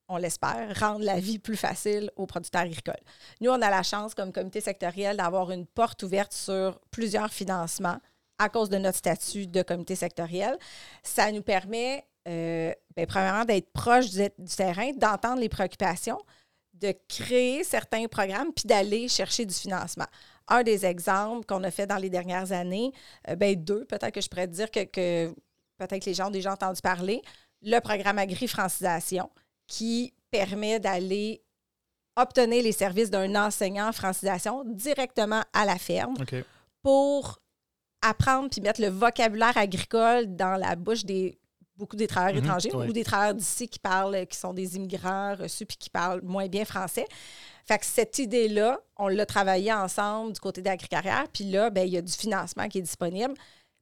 on l'espère, rendre la vie plus facile aux producteurs agricoles. Nous, on a la chance, comme comité sectoriel, d'avoir une porte ouverte sur plusieurs financements à cause de notre statut de comité sectoriel. Ça nous permet, euh, ben, premièrement, d'être proche du terrain, d'entendre les préoccupations, de créer certains programmes puis d'aller chercher du financement. Un des exemples qu'on a fait dans les dernières années, euh, ben deux, peut-être que je pourrais dire que, peut-être que les gens ont déjà entendu parler, le programme Agri-Francisation qui permet d'aller obtenir les services d'un enseignant en francisation directement à la ferme pour apprendre puis mettre le vocabulaire agricole dans la bouche des beaucoup des travailleurs mhm, étrangers ou des travailleurs d'ici qui parlent, qui sont des immigrants reçus puis qui parlent moins bien français. Fait que cette idée-là, on l'a travaillé ensemble du côté d'Agricarrière, puis là, ben, il y a du financement qui est disponible.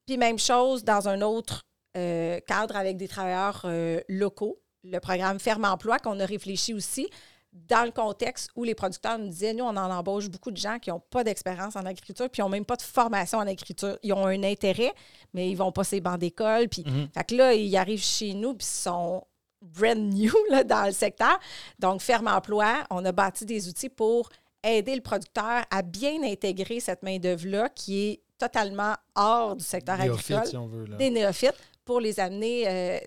Puis même chose dans un autre euh, cadre avec des travailleurs euh, locaux, le programme Ferme Emploi qu'on a réfléchi aussi, dans le contexte où les producteurs nous disaient, nous, on en embauche beaucoup de gens qui n'ont pas d'expérience en agriculture, puis ils n'ont même pas de formation en agriculture. Ils ont un intérêt, mais ils vont pas ces bancs d'école. Puis, Mhm. fait que là, ils arrivent chez nous, puis ils sont brand new là, dans le secteur. Donc, Ferme Emploi, on a bâti des outils pour aider le producteur à bien intégrer cette main-d'œuvre-là qui est totalement hors du secteur Néophyte, agricole si on veut. Là. des néophytes pour les amener euh,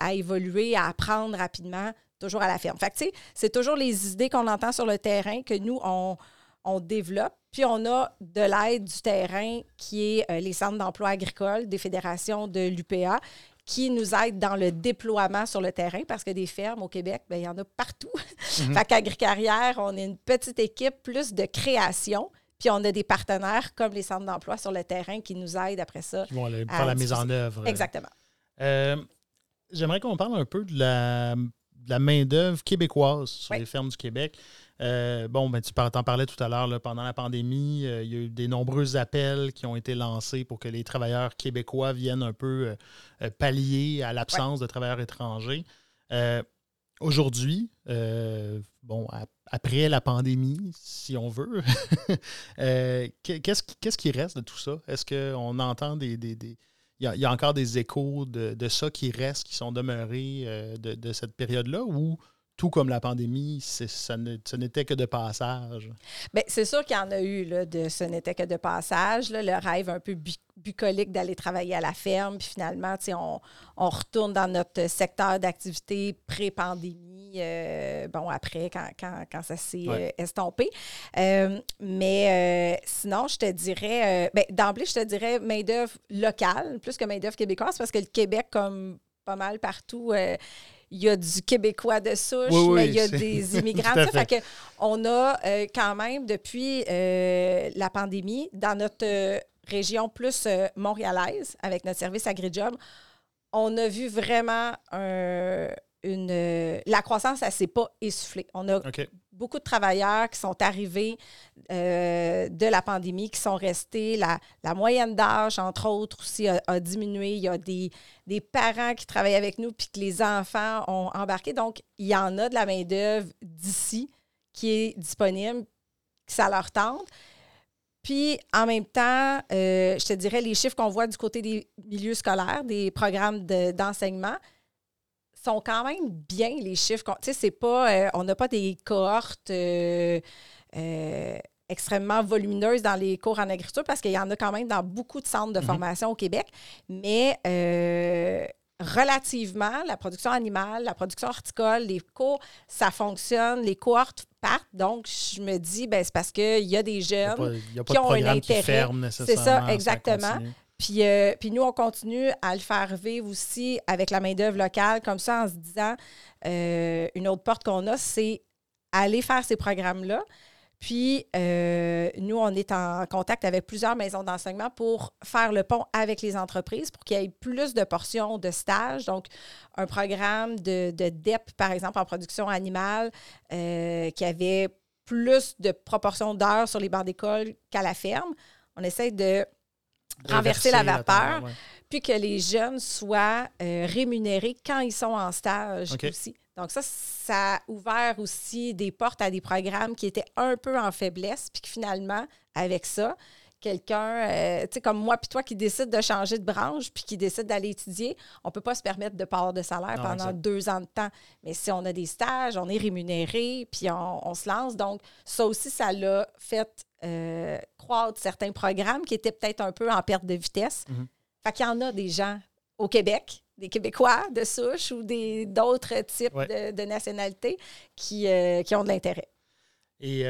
à évoluer, à apprendre rapidement, toujours à la ferme. Fait que, tu sais, c'est toujours les idées qu'on entend sur le terrain que nous, on, on développe. Puis on a de l'aide du terrain qui est euh, les centres d'emploi agricole des fédérations de l'UPA qui nous aident dans le déploiement sur le terrain parce que des fermes au Québec, bien, il y en a partout. *laughs* fait qu'Agricarrière, on est une petite équipe plus de création. Puis on a des partenaires comme les centres d'emploi sur le terrain qui nous aident après ça. Qui vont aller faire la mise en œuvre. Exactement. Euh, J'aimerais qu'on parle un peu de la, de la main-d'œuvre québécoise sur Oui. les fermes du Québec. Euh, bon, ben, tu t'en parlais tout à l'heure, pendant la pandémie, euh, il y a eu des nombreux appels qui ont été lancés pour que les travailleurs québécois viennent un peu euh, pallier à l'absence de travailleurs étrangers. Aujourd'hui, bon, ap- après la pandémie, si on veut, *laughs* qu'est- qu'est-ce qui, reste de tout ça? Est-ce qu'on entend des, des- des- il y, a, encore des échos de, ça qui restent, qui sont demeurés euh, de, cette période-là, ou tout comme la pandémie, ça ce n'était que de passage? Bien, c'est sûr qu'il y en a eu, là, de ce n'était que de passage, le rêve un peu bu- bucolique d'aller travailler à la ferme, puis finalement, on retourne dans notre secteur d'activité pré-pandémie, euh, bon, après, quand, quand, quand ça s'est Ouais. euh, estompé. Euh, mais sinon, je te dirais, ben, d'emblée, je te dirais main-d'œuvre locale, plus que main-d'œuvre québécoise, parce que le Québec, comme pas mal partout, il y a du Québécois de souche, Oui, oui, mais il y a des *laughs* immigrants. Fait. fait que on a euh, quand même, depuis euh, la pandémie, dans notre euh, région plus montréalaise, avec notre service AgriJob, on a vu vraiment un- une. euh, la croissance, elle ne s'est pas essoufflée. On a beaucoup de travailleurs qui sont arrivés euh, de la pandémie, qui sont restés. La, la moyenne d'âge, entre autres, aussi a, a diminué. Il y a des, des parents qui travaillent avec nous puis que les enfants ont embarqué. Donc, il y en a de la main-d'œuvre d'ici qui est disponible, que ça leur tente. Puis, en même temps, euh, je te dirais, les chiffres qu'on voit du côté des milieux scolaires, des programmes de- d'enseignement, sont quand même bien, les chiffres. Tu sais, c'est pas... euh, on n'a pas des cohortes euh, euh, extrêmement volumineuses dans les cours en agriculture parce qu'il y en a quand même dans beaucoup de centres de Mhm. formation au Québec. Mais relativement, la production animale, la production horticole, les cours, ça fonctionne, les cohortes partent. Donc, je me dis, ben, c'est parce qu'il y a des Il n'y a jeunes pas, il y a pas qui de ont un intérêt. ferme nécessairement. exactement. Puis, euh, puis nous, on continue à le faire vivre aussi avec la main-d'œuvre locale, comme ça, en se disant, euh, une autre porte qu'on a, c'est aller faire ces programmes-là. Puis, euh, nous, on est en contact avec plusieurs maisons d'enseignement pour faire le pont avec les entreprises pour qu'il y ait plus de portions de stages. Donc, un programme de, de DEP, par exemple, en production animale, qui avait plus de proportions d'heures sur les bancs d'école qu'à la ferme. On essaie de renverser la vapeur. ouais. puis que les jeunes soient euh, rémunérés quand ils sont en stage aussi. Donc ça, ça a ouvert aussi des portes à des programmes qui étaient un peu en faiblesse, puis que finalement, avec ça, quelqu'un, euh, tu sais, comme moi puis toi qui décide de changer de branche puis qui décide d'aller étudier, on ne peut pas se permettre de part de salaire Non, pendant exact. deux ans de temps. Mais si on a des stages, on est rémunéré, puis on, on se lance. Donc, ça aussi, ça l'a fait euh, croître certains programmes qui étaient peut-être un peu en perte de vitesse. Mhm. Fait qu'il y en a des gens au Québec, des Québécois de souche ou des d'autres types Ouais. de, de nationalités qui, euh, qui ont de l'intérêt. Et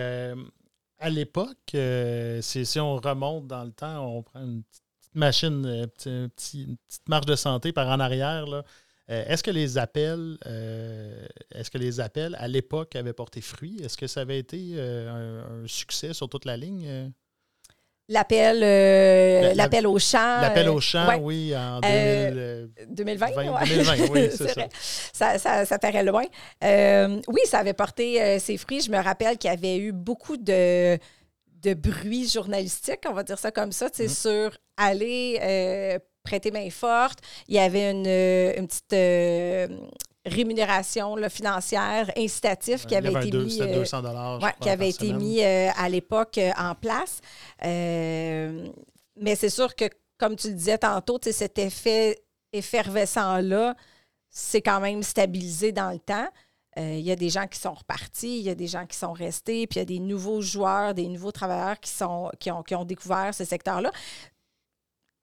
à l'époque, euh, si on remonte dans le temps, on prend une petite machine, euh, une petite marche de santé par en arrière. Euh, est-ce que les appels, est-ce que les appels à l'époque avaient porté fruit? Est-ce que ça avait été un succès sur toute la ligne? Euh? L'appel euh, La- la- l'appel au champ. L'appel euh, au champ, ouais, oui, en Euh, 2000, euh, 2020. 20, ouais. 2020, oui, *laughs* c'est ça. Ça, ça, ça paraît loin. Euh, oui, ça avait porté euh, ses fruits. Je me rappelle qu'il y avait eu beaucoup de, de bruit journalistique, on va dire ça comme ça, tu sais, sur aller euh, prêter main forte. Il y avait une, euh, une petite euh, rémunération là, financière, incitatif qui avait été mis. euh, 200 dollars. Ouais, qui avait été mis euh, à l'époque euh, en place. Mais c'est sûr que, comme tu le disais tantôt, cet effet effervescent-là, c'est quand même stabilisé dans le temps. Il y a des gens qui sont repartis, il y a des gens qui sont restés, puis il y a des nouveaux joueurs, des nouveaux travailleurs qui, sont, qui, ont, qui ont découvert ce secteur-là.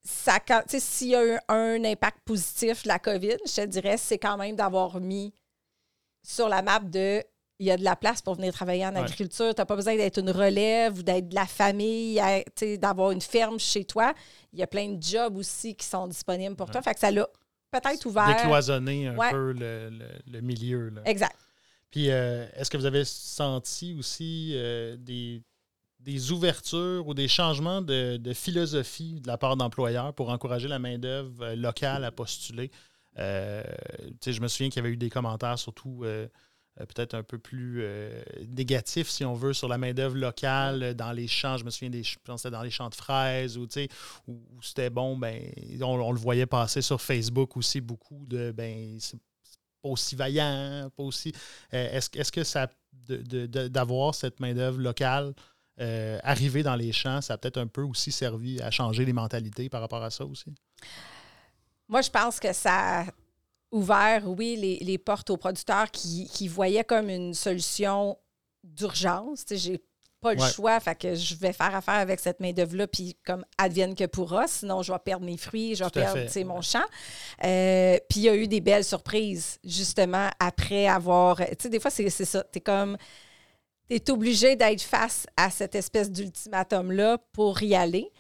Ça, S'il y a eu un impact positif de la COVID, je te dirais, c'est quand même d'avoir mis sur la map de il y a de la place pour venir travailler en Ouais. agriculture. Tu n'as pas besoin d'être une relève ou d'être de la famille, d'avoir une ferme chez toi. Il y a plein de jobs aussi qui sont disponibles pour toi. Fait que ça l'a peut-être ouvert. Décloisonner un Ouais. peu le, le- le milieu. là. Exact. Puis, euh, est-ce que vous avez senti aussi euh, des, des ouvertures ou des changements de, philosophie de la part d'employeurs pour encourager la main-d'œuvre euh, locale à postuler? Euh, je me souviens qu'il y avait eu des commentaires, surtout euh, peut-être un peu plus négatifs, si on veut, sur la main-d'œuvre locale dans les champs. Je me souviens des je dans les champs de fraises où, où c'était bon, ben, on, le voyait passer sur Facebook aussi beaucoup de ben, c'est pas aussi vaillant, pas aussi. Est-ce, est-ce que ça d'avoir cette main-d'œuvre locale euh, arriver dans les champs, ça a peut-être un peu aussi servi à changer les mentalités par rapport à ça aussi? Moi, je pense que ça a ouvert, oui, les, les portes aux producteurs qui, qui voyaient comme une solution d'urgence. Tu sais, j'ai pas le Ouais. choix, fait que je vais faire affaire avec cette main-d'œuvre-là, puis comme advienne que pourra, sinon je vais perdre mes fruits, je vais perdre mon champ. Euh, puis il y a eu des belles surprises, justement, après avoir. Tu sais, des fois, c'est c'est ça. Tu es comme. Tu es obligé d'être face à cette espèce d'ultimatum-là pour y aller.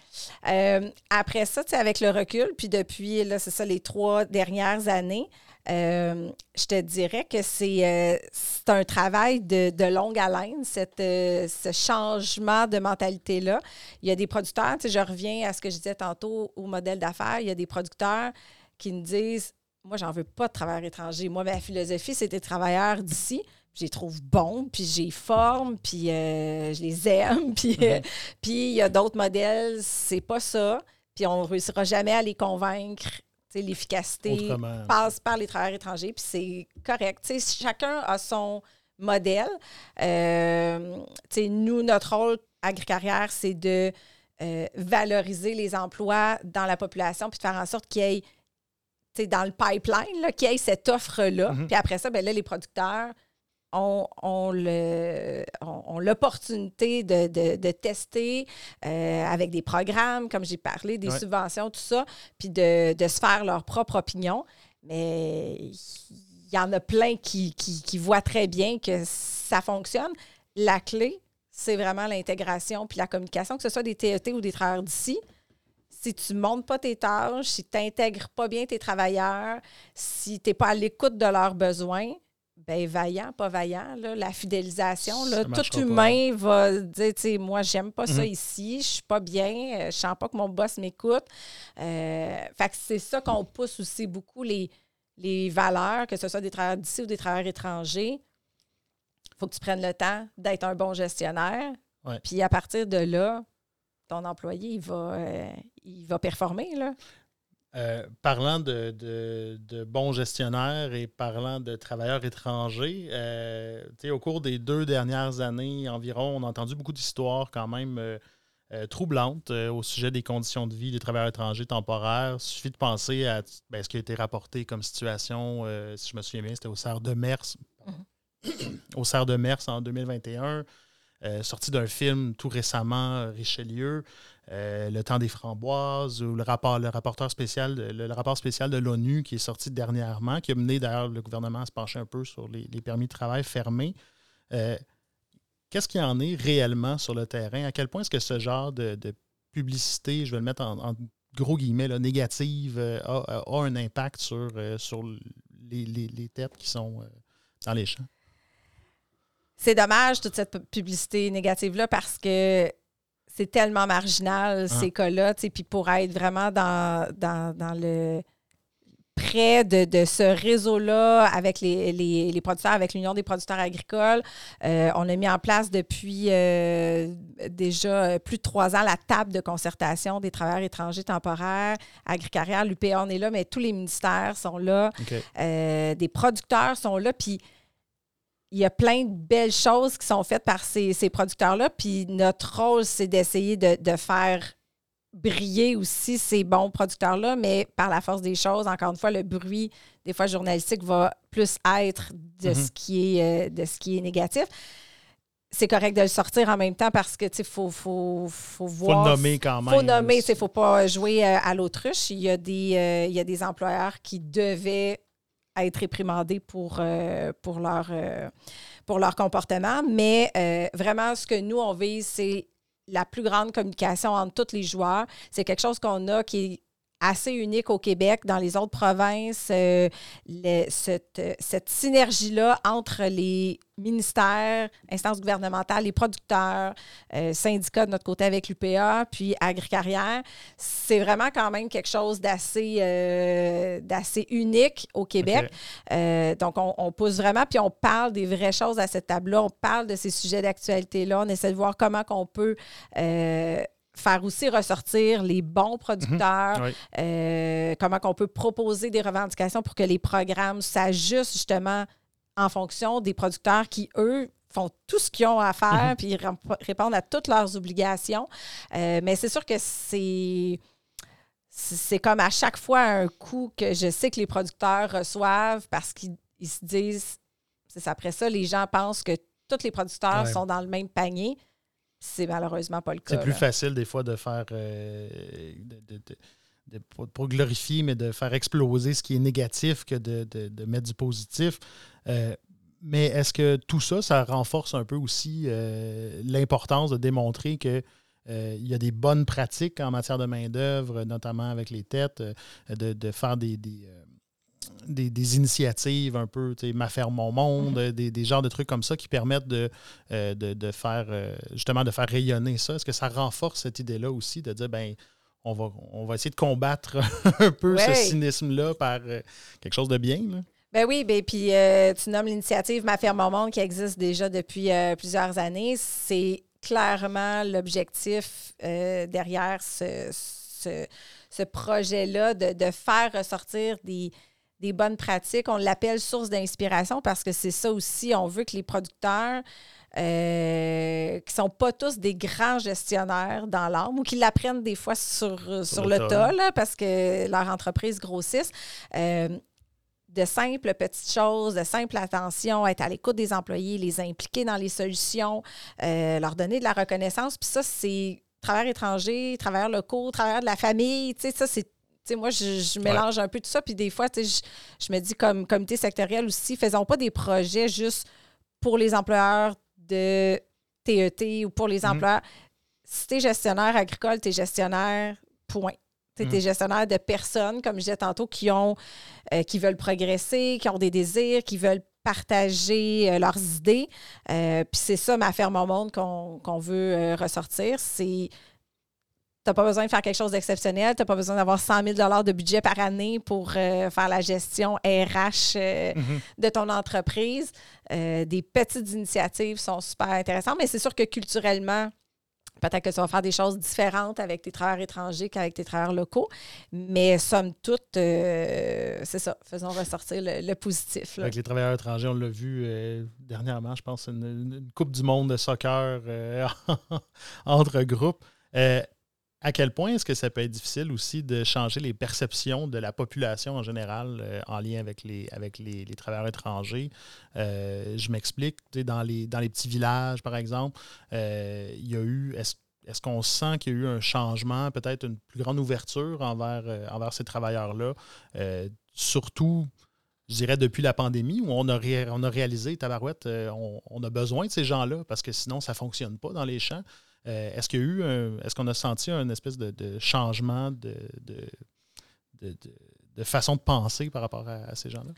Euh, après ça, avec le recul, puis depuis, là, c'est ça, les trois dernières années, euh, je te dirais que c'est euh, c'est un travail de, de longue haleine, cette, ce changement de mentalité-là. Il y a des producteurs, je reviens à ce que je disais tantôt au modèle d'affaires, il y a des producteurs qui me disent Moi, j'en veux pas de travailleurs étrangers. Moi, ma philosophie, c'est des travailleurs d'ici. Je les trouve bons, puis je les forme, puis euh, je les aime. *laughs* Puis euh, puis il y a d'autres modèles, c'est pas ça. Puis on ne réussira jamais à les convaincre. L'efficacité passe par les travailleurs étrangers, puis c'est correct. Chacun a son modèle. Euh, nous, notre rôle agri-carrière, c'est de valoriser les emplois dans la population, puis de faire en sorte qu'il y ait, dans le pipeline, là, qu'il y ait cette offre-là. Mhm. Puis après ça, ben là, les producteurs ont, l'opportunité de, de- de tester euh, avec des programmes, comme j'ai parlé, des Ouais. subventions, tout ça, puis de, de se faire leur propre opinion. Mais il y en a plein qui, qui, qui voient très bien que ça fonctionne. La clé, c'est vraiment l'intégration puis la communication, que ce soit des TET ou des travailleurs d'ici. Si tu ne montes pas tes tâches, si tu n'intègres pas bien tes travailleurs, si tu n'es pas à l'écoute de leurs besoins, ben vaillant, pas vaillant, là, la fidélisation, là, tout pas. humain va dire, tu sais, moi, j'aime pas ça Mhm. ici, je suis pas bien, euh, je sens pas que mon boss m'écoute. Euh, fait que c'est ça qu'on pousse aussi beaucoup, les, les valeurs, que ce soit des travailleurs d'ici ou des travailleurs étrangers. faut que tu prennes le temps d'être un bon gestionnaire. Puis à partir de là, ton employé, il va, euh, il va performer, là. Euh, parlant de, de- de bons gestionnaires et parlant de travailleurs étrangers, euh, au cours des deux dernières années environ, on a entendu beaucoup d'histoires quand même euh, troublantes au sujet des conditions de vie des travailleurs étrangers temporaires. Il suffit de penser à ben, ce qui a été rapporté comme situation, si je me souviens bien, c'était au Serre de Mers. au Serre de Mers en 2021. Euh, sorti d'un film tout récemment, euh, Richelieu. Euh, le temps des framboises ou le rapport, le rapporteur spécial, le, le rapport spécial de l'ONU qui est sorti dernièrement, qui a mené d'ailleurs le gouvernement à se pencher un peu sur les, permis de travail fermés. Qu'est-ce qu'il en est réellement sur le terrain? À quel point est-ce que ce genre de, publicité, je vais le mettre en, gros guillemets, négative, a, un impact sur, sur les, les- têtes qui sont dans les champs? C'est dommage, toute cette pu- publicité négative-là, parce que c'est tellement marginal, Ah. ces cas-là. Puis pour être vraiment dans, dans, dans le près de, ce réseau-là avec les, les, producteurs, avec l'Union des producteurs agricoles. Euh, on a mis en place depuis euh, déjà plus de trois ans la table de concertation des travailleurs étrangers temporaires, agricarrière, l'UPA, on est là, mais tous les ministères sont là. Euh, des producteurs sont là. Puis il y a plein de belles choses qui sont faites par ces, producteurs-là. Puis notre rôle, c'est d'essayer de, de faire briller aussi ces bons producteurs-là, mais par la force des choses, encore une fois, le bruit, des fois journalistique, va plus être de, ce, mhm. qui est, euh, de ce qui est négatif. C'est correct de le sortir en même temps parce que il faut, faut, faut voir. Faut nommer quand même. faut nommer, il ne faut pas jouer euh, à l'autruche. Il, y a des, euh, il y a des employeurs qui devaient être réprimandés pour, pour, leur, pour leur comportement. Mais vraiment, ce que nous, on vise, c'est la plus grande communication entre tous les joueurs. C'est quelque chose qu'on a qui est assez unique au Québec. Dans les autres provinces, euh, cette, cette synergie-là entre les ministères, instances gouvernementales, les producteurs, euh, syndicats de notre côté avec l'UPA, puis Agricarrière, c'est vraiment quand même quelque chose d'assez euh, d'assez unique au Québec. donc, on, on, pousse vraiment, puis on parle des vraies choses à cette table-là. On parle de ces sujets d'actualité-là. On essaie de voir comment on peut faire aussi ressortir les bons producteurs, mhm. euh, comment on peut proposer des revendications pour que les programmes s'ajustent justement en fonction des producteurs qui, eux, font tout ce qu'ils ont à faire, mhm. puis répondent à toutes leurs obligations. Euh, mais c'est sûr que c'est c'est comme à chaque fois un coup que je sais que les producteurs reçoivent parce qu'ils se disent, c'est après ça, les gens pensent que tous les producteurs sont dans le même panier c'est malheureusement pas le cas. C'est plus facile des fois de faire. Euh, de, pas glorifier, mais de faire exploser ce qui est négatif que de, mettre du positif. Euh, mais est-ce que tout ça, ça renforce un peu aussi euh, l'importance de démontrer que il y a des bonnes pratiques en matière de main-d'œuvre, notamment avec les têtes, de, faire des, des, initiatives un peu, Ma ferme, mon monde, mhm. des, des, genres de trucs comme ça qui permettent de, euh, de, faire, euh, justement, de faire rayonner ça. Est-ce que ça renforce cette idée-là aussi de dire, ben on va, on va essayer de combattre *laughs* un peu ce cynisme-là par euh, quelque chose de bien? Ben oui, ben puis tu nommes l'initiative Ma ferme, mon monde qui existe déjà depuis plusieurs années. C'est clairement l'objectif derrière ce, ce, projet-là de, de, faire ressortir des, des bonnes pratiques. On l'appelle source d'inspiration parce que c'est ça aussi. On veut que les producteurs euh, qui ne sont pas tous des grands gestionnaires dans l'âme ou qui l'apprennent des fois sur, sur, le, tas, parce que leur entreprise grossisse. Euh, de simples petites choses, de simple attention, être à l'écoute des employés, les impliquer dans les solutions, euh, leur donner de la reconnaissance. Puis ça, c'est travailleurs étrangers, travailleurs locaux, travailleurs de la famille. Tu sais, ça, c'est moi, je, mélange un peu tout ça. Puis des fois, je, je me dis, comme comité sectoriel aussi, faisons pas des projets juste pour les employeurs de TET e ou pour les mhm. employeurs. Si tu es gestionnaire agricole, tu es gestionnaire, point. Tu es mhm. gestionnaire de personnes, comme je disais tantôt, qui ont euh, qui veulent progresser, qui ont des désirs, qui veulent partager euh, leurs idées. Euh, puis c'est ça, ma ferme au monde qu'on veut ressortir. C'est n'as pas besoin de faire quelque chose d'exceptionnel. Tu n'as pas besoin d'avoir 100 000 de budget par année pour euh, faire la gestion RH euh, mm-hmm. de ton entreprise. Euh, des petites initiatives sont super intéressantes, mais c'est sûr que culturellement, Peut-être que tu vas faire des choses différentes avec tes travailleurs étrangers qu'avec tes travailleurs locaux. Mais somme toute, c'est ça. Faisons ressortir le, positif. Avec les travailleurs étrangers, on l'a vu dernièrement, je pense, une, une, Coupe du monde de soccer *laughs* entre groupes à quel point est-ce que ça peut être difficile aussi de changer les perceptions de la population en général euh, en lien avec les, travailleurs étrangers? Euh, je m'explique, dans les, dans les petits villages, par exemple, euh, il y a eu. Est-ce est qu'on sent qu'il y a eu un changement, peut-être une plus grande ouverture envers, ces travailleurs-là? surtout, je dirais, depuis la pandémie, où on a, on a réalisé, Tabarouette, on, on, a besoin de ces gens-là parce que sinon, ça ne fonctionne pas dans les champs. Euh, est-ce qu'il y a eu est-ce qu'on a senti un espèce de, changement de, de, façon de penser par rapport à, ces gens-là?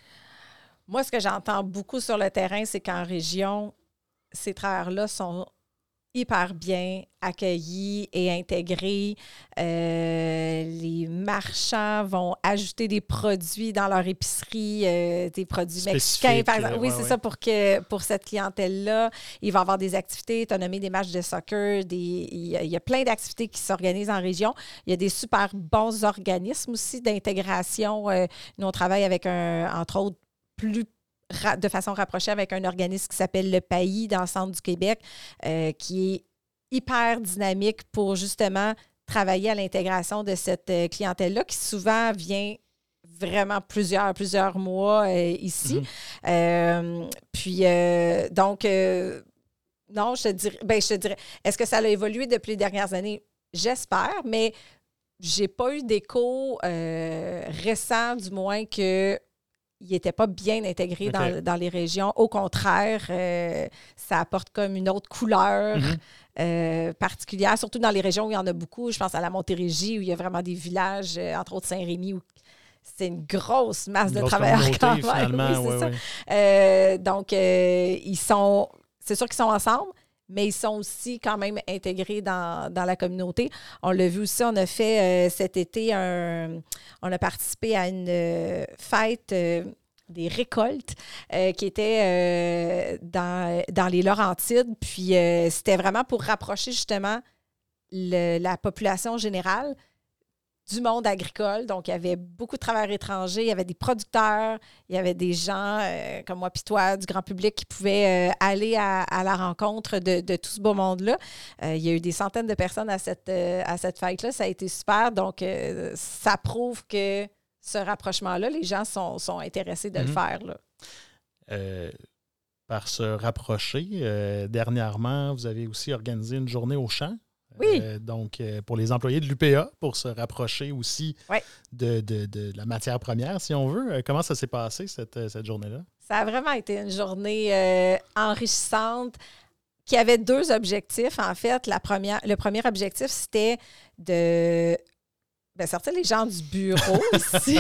Moi, ce que j'entends beaucoup sur le terrain, c'est qu'en région, ces travailleurs-là sont hyper bien accueillis et intégrés. Euh, les marchands vont ajouter des produits dans leur épicerie, euh, des produits mexicains, par exemple. Oui, c'est ça pour, que, pour cette clientèle-là. Il va y avoir des activités. Tu as nommé des matchs de soccer. Des, il, y a, plein d'activités qui s'organisent en région. Il y a des super bons organismes aussi d'intégration. Euh, nous, on travaille avec, un, entre autres, plus de façon rapprochée avec un organisme qui s'appelle le Pays dans le centre du Québec, euh, qui est hyper dynamique pour justement travailler à l'intégration de cette euh, clientèle-là qui souvent vient vraiment plusieurs, plusieurs mois euh, ici. Mm-hmm. puis, donc, non, je te dirais, ben, je te dirais, est-ce que ça a évolué depuis les dernières années? J'espère, mais j'ai pas eu d'écho récent, du moins, que il n'était pas bien intégré dans, les régions. Au contraire, euh, ça apporte comme une autre couleur mhm. euh, particulière, surtout dans les régions où il y en a beaucoup. Je pense à la Montérégie, où il y a vraiment des villages, euh, entre autres Saint-Rémy, où c'est une grosse masse de travailleurs quand même. donc, ils sont, c'est sûr qu'ils sont ensemble, mais ils sont aussi quand même intégrés dans, la communauté. On l'a vu aussi, on a fait euh, cet été, un, on a participé à une euh, fête. Euh, des récoltes qui était dans, dans, les Laurentides. Puis c'était vraiment pour rapprocher justement la population générale du monde agricole. Donc, il y avait beaucoup de travailleurs étrangers, il y avait des producteurs, il y avait des gens euh, comme moi puis toi, du grand public, qui pouvaient euh, aller à, la rencontre de, tout ce beau monde-là. Euh, il y a eu des centaines de personnes à cette, à cette fête-là. Ça a été super. Donc, ça prouve que ce rapprochement-là, les gens sont, intéressés de le mhm. faire. Là. par se rapprocher, dernièrement, vous avez aussi organisé une journée au champ. Oui. Euh, donc, euh, pour les employés de l'UPA, pour se rapprocher aussi de, la matière première, si on veut. Euh, comment ça s'est passé, cette, cette journée-là? Ça a vraiment été une journée enrichissante qui avait deux objectifs, en fait. La première, le premier objectif, c'était de ben, sortir les gens du bureau ici.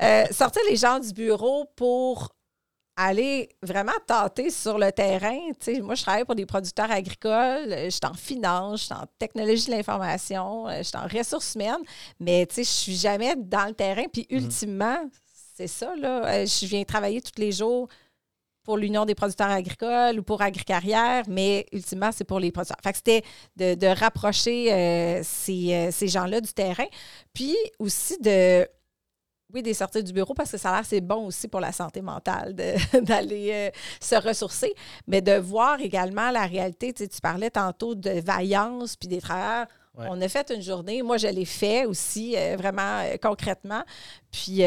*laughs* sortir les gens du bureau pour aller vraiment tâter sur le terrain. moi, je travaille pour des producteurs agricoles, je suis en finance, je suis en technologie de l'information, je suis en ressources humaines, mais je suis jamais dans le terrain. Puis mhm. ultimement, c'est ça, là, euh, je viens travailler tous les jours pour l'Union des producteurs agricoles ou pour Agricarrière, mais ultimement, c'est pour les producteurs. Fait que c'était de, rapprocher euh, ces, euh, ces gens-là du terrain, puis aussi de oui, des sorties du bureau parce que ça a l'air c'est bon aussi pour la santé mentale *laughs* d'aller euh, se ressourcer, mais de voir également la réalité. Tu, parlais tantôt de vaillance puis des travailleurs. On a fait une journée, moi je l'ai fait aussi euh, vraiment euh, concrètement, puis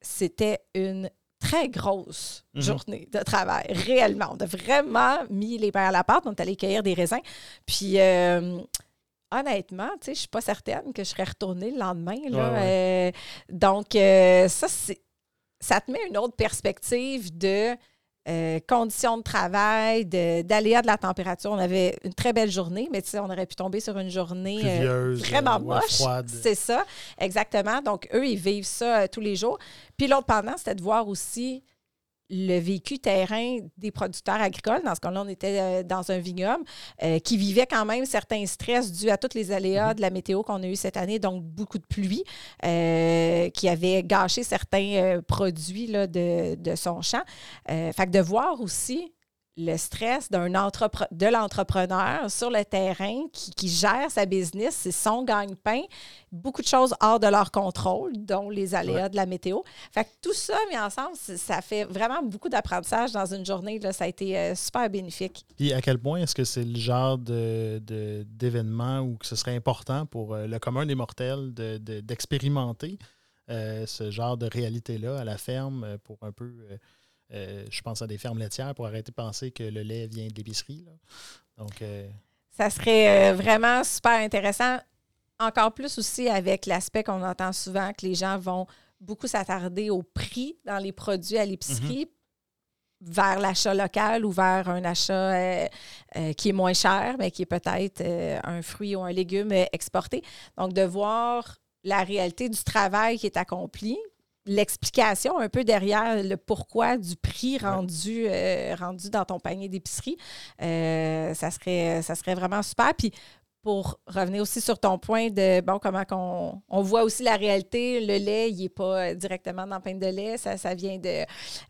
c'était une très grosse mhm. journée de travail, réellement. On a vraiment mis les paires à la pâte, on est allé cueillir des raisins, puis honnêtement, tu sais, je suis pas certaine que je serais retournée le lendemain. Euh, donc, euh, ça, ça te met une autre perspective de euh, conditions de travail, d'aléas de, la température. On avait une très belle journée, mais tu sais, on aurait pu tomber sur une journée vraiment moche. C'est ça, exactement. Donc, eux, ils vivent ça tous les jours. Puis l'autre pendant, c'était de voir aussi le vécu terrain des producteurs agricoles. Dans ce cas-là, on était euh, dans un vignoble euh, qui vivait quand même certains stress dus à tous les aléas mhm. de la météo qu'on a eu cette année, donc beaucoup de pluie, euh, qui avait gâché certains produits là, de, de, son champ. fait que de voir aussi le stress d'un de l'entrepreneur sur le terrain qui, gère sa business, c'est son gagne-pain, beaucoup de choses hors de leur contrôle, dont les aléas de la météo. Fait que tout ça mis ensemble, ça fait vraiment beaucoup d'apprentissage dans une journée. Là. Ça a été euh, super bénéfique. Puis à quel point est-ce que c'est le genre de, d'événement où que ce serait important pour euh, le commun des mortels d'expérimenter euh, ce genre de réalité-là à la ferme pour un peu euh, je pense à des fermes laitières pour arrêter de penser que le lait vient de l'épicerie. Donc, euh, Ça serait euh, vraiment super intéressant. Encore plus aussi avec l'aspect qu'on entend souvent que les gens vont beaucoup s'attarder au prix dans les produits à l'épicerie. Mhm. vers l'achat local ou vers un achat qui est moins cher, mais qui est peut-être un fruit ou un légume exporté. Donc, de voir la réalité du travail qui est accompli, l'explication un peu derrière le pourquoi du prix rendu, euh, rendu dans ton panier d'épicerie, euh, ça, serait, ça serait vraiment super. Puis pour revenir aussi sur ton point de, bon, comment qu'on, on voit aussi la réalité, le lait, il n'est pas directement dans le pain de lait, ça, ça vient de...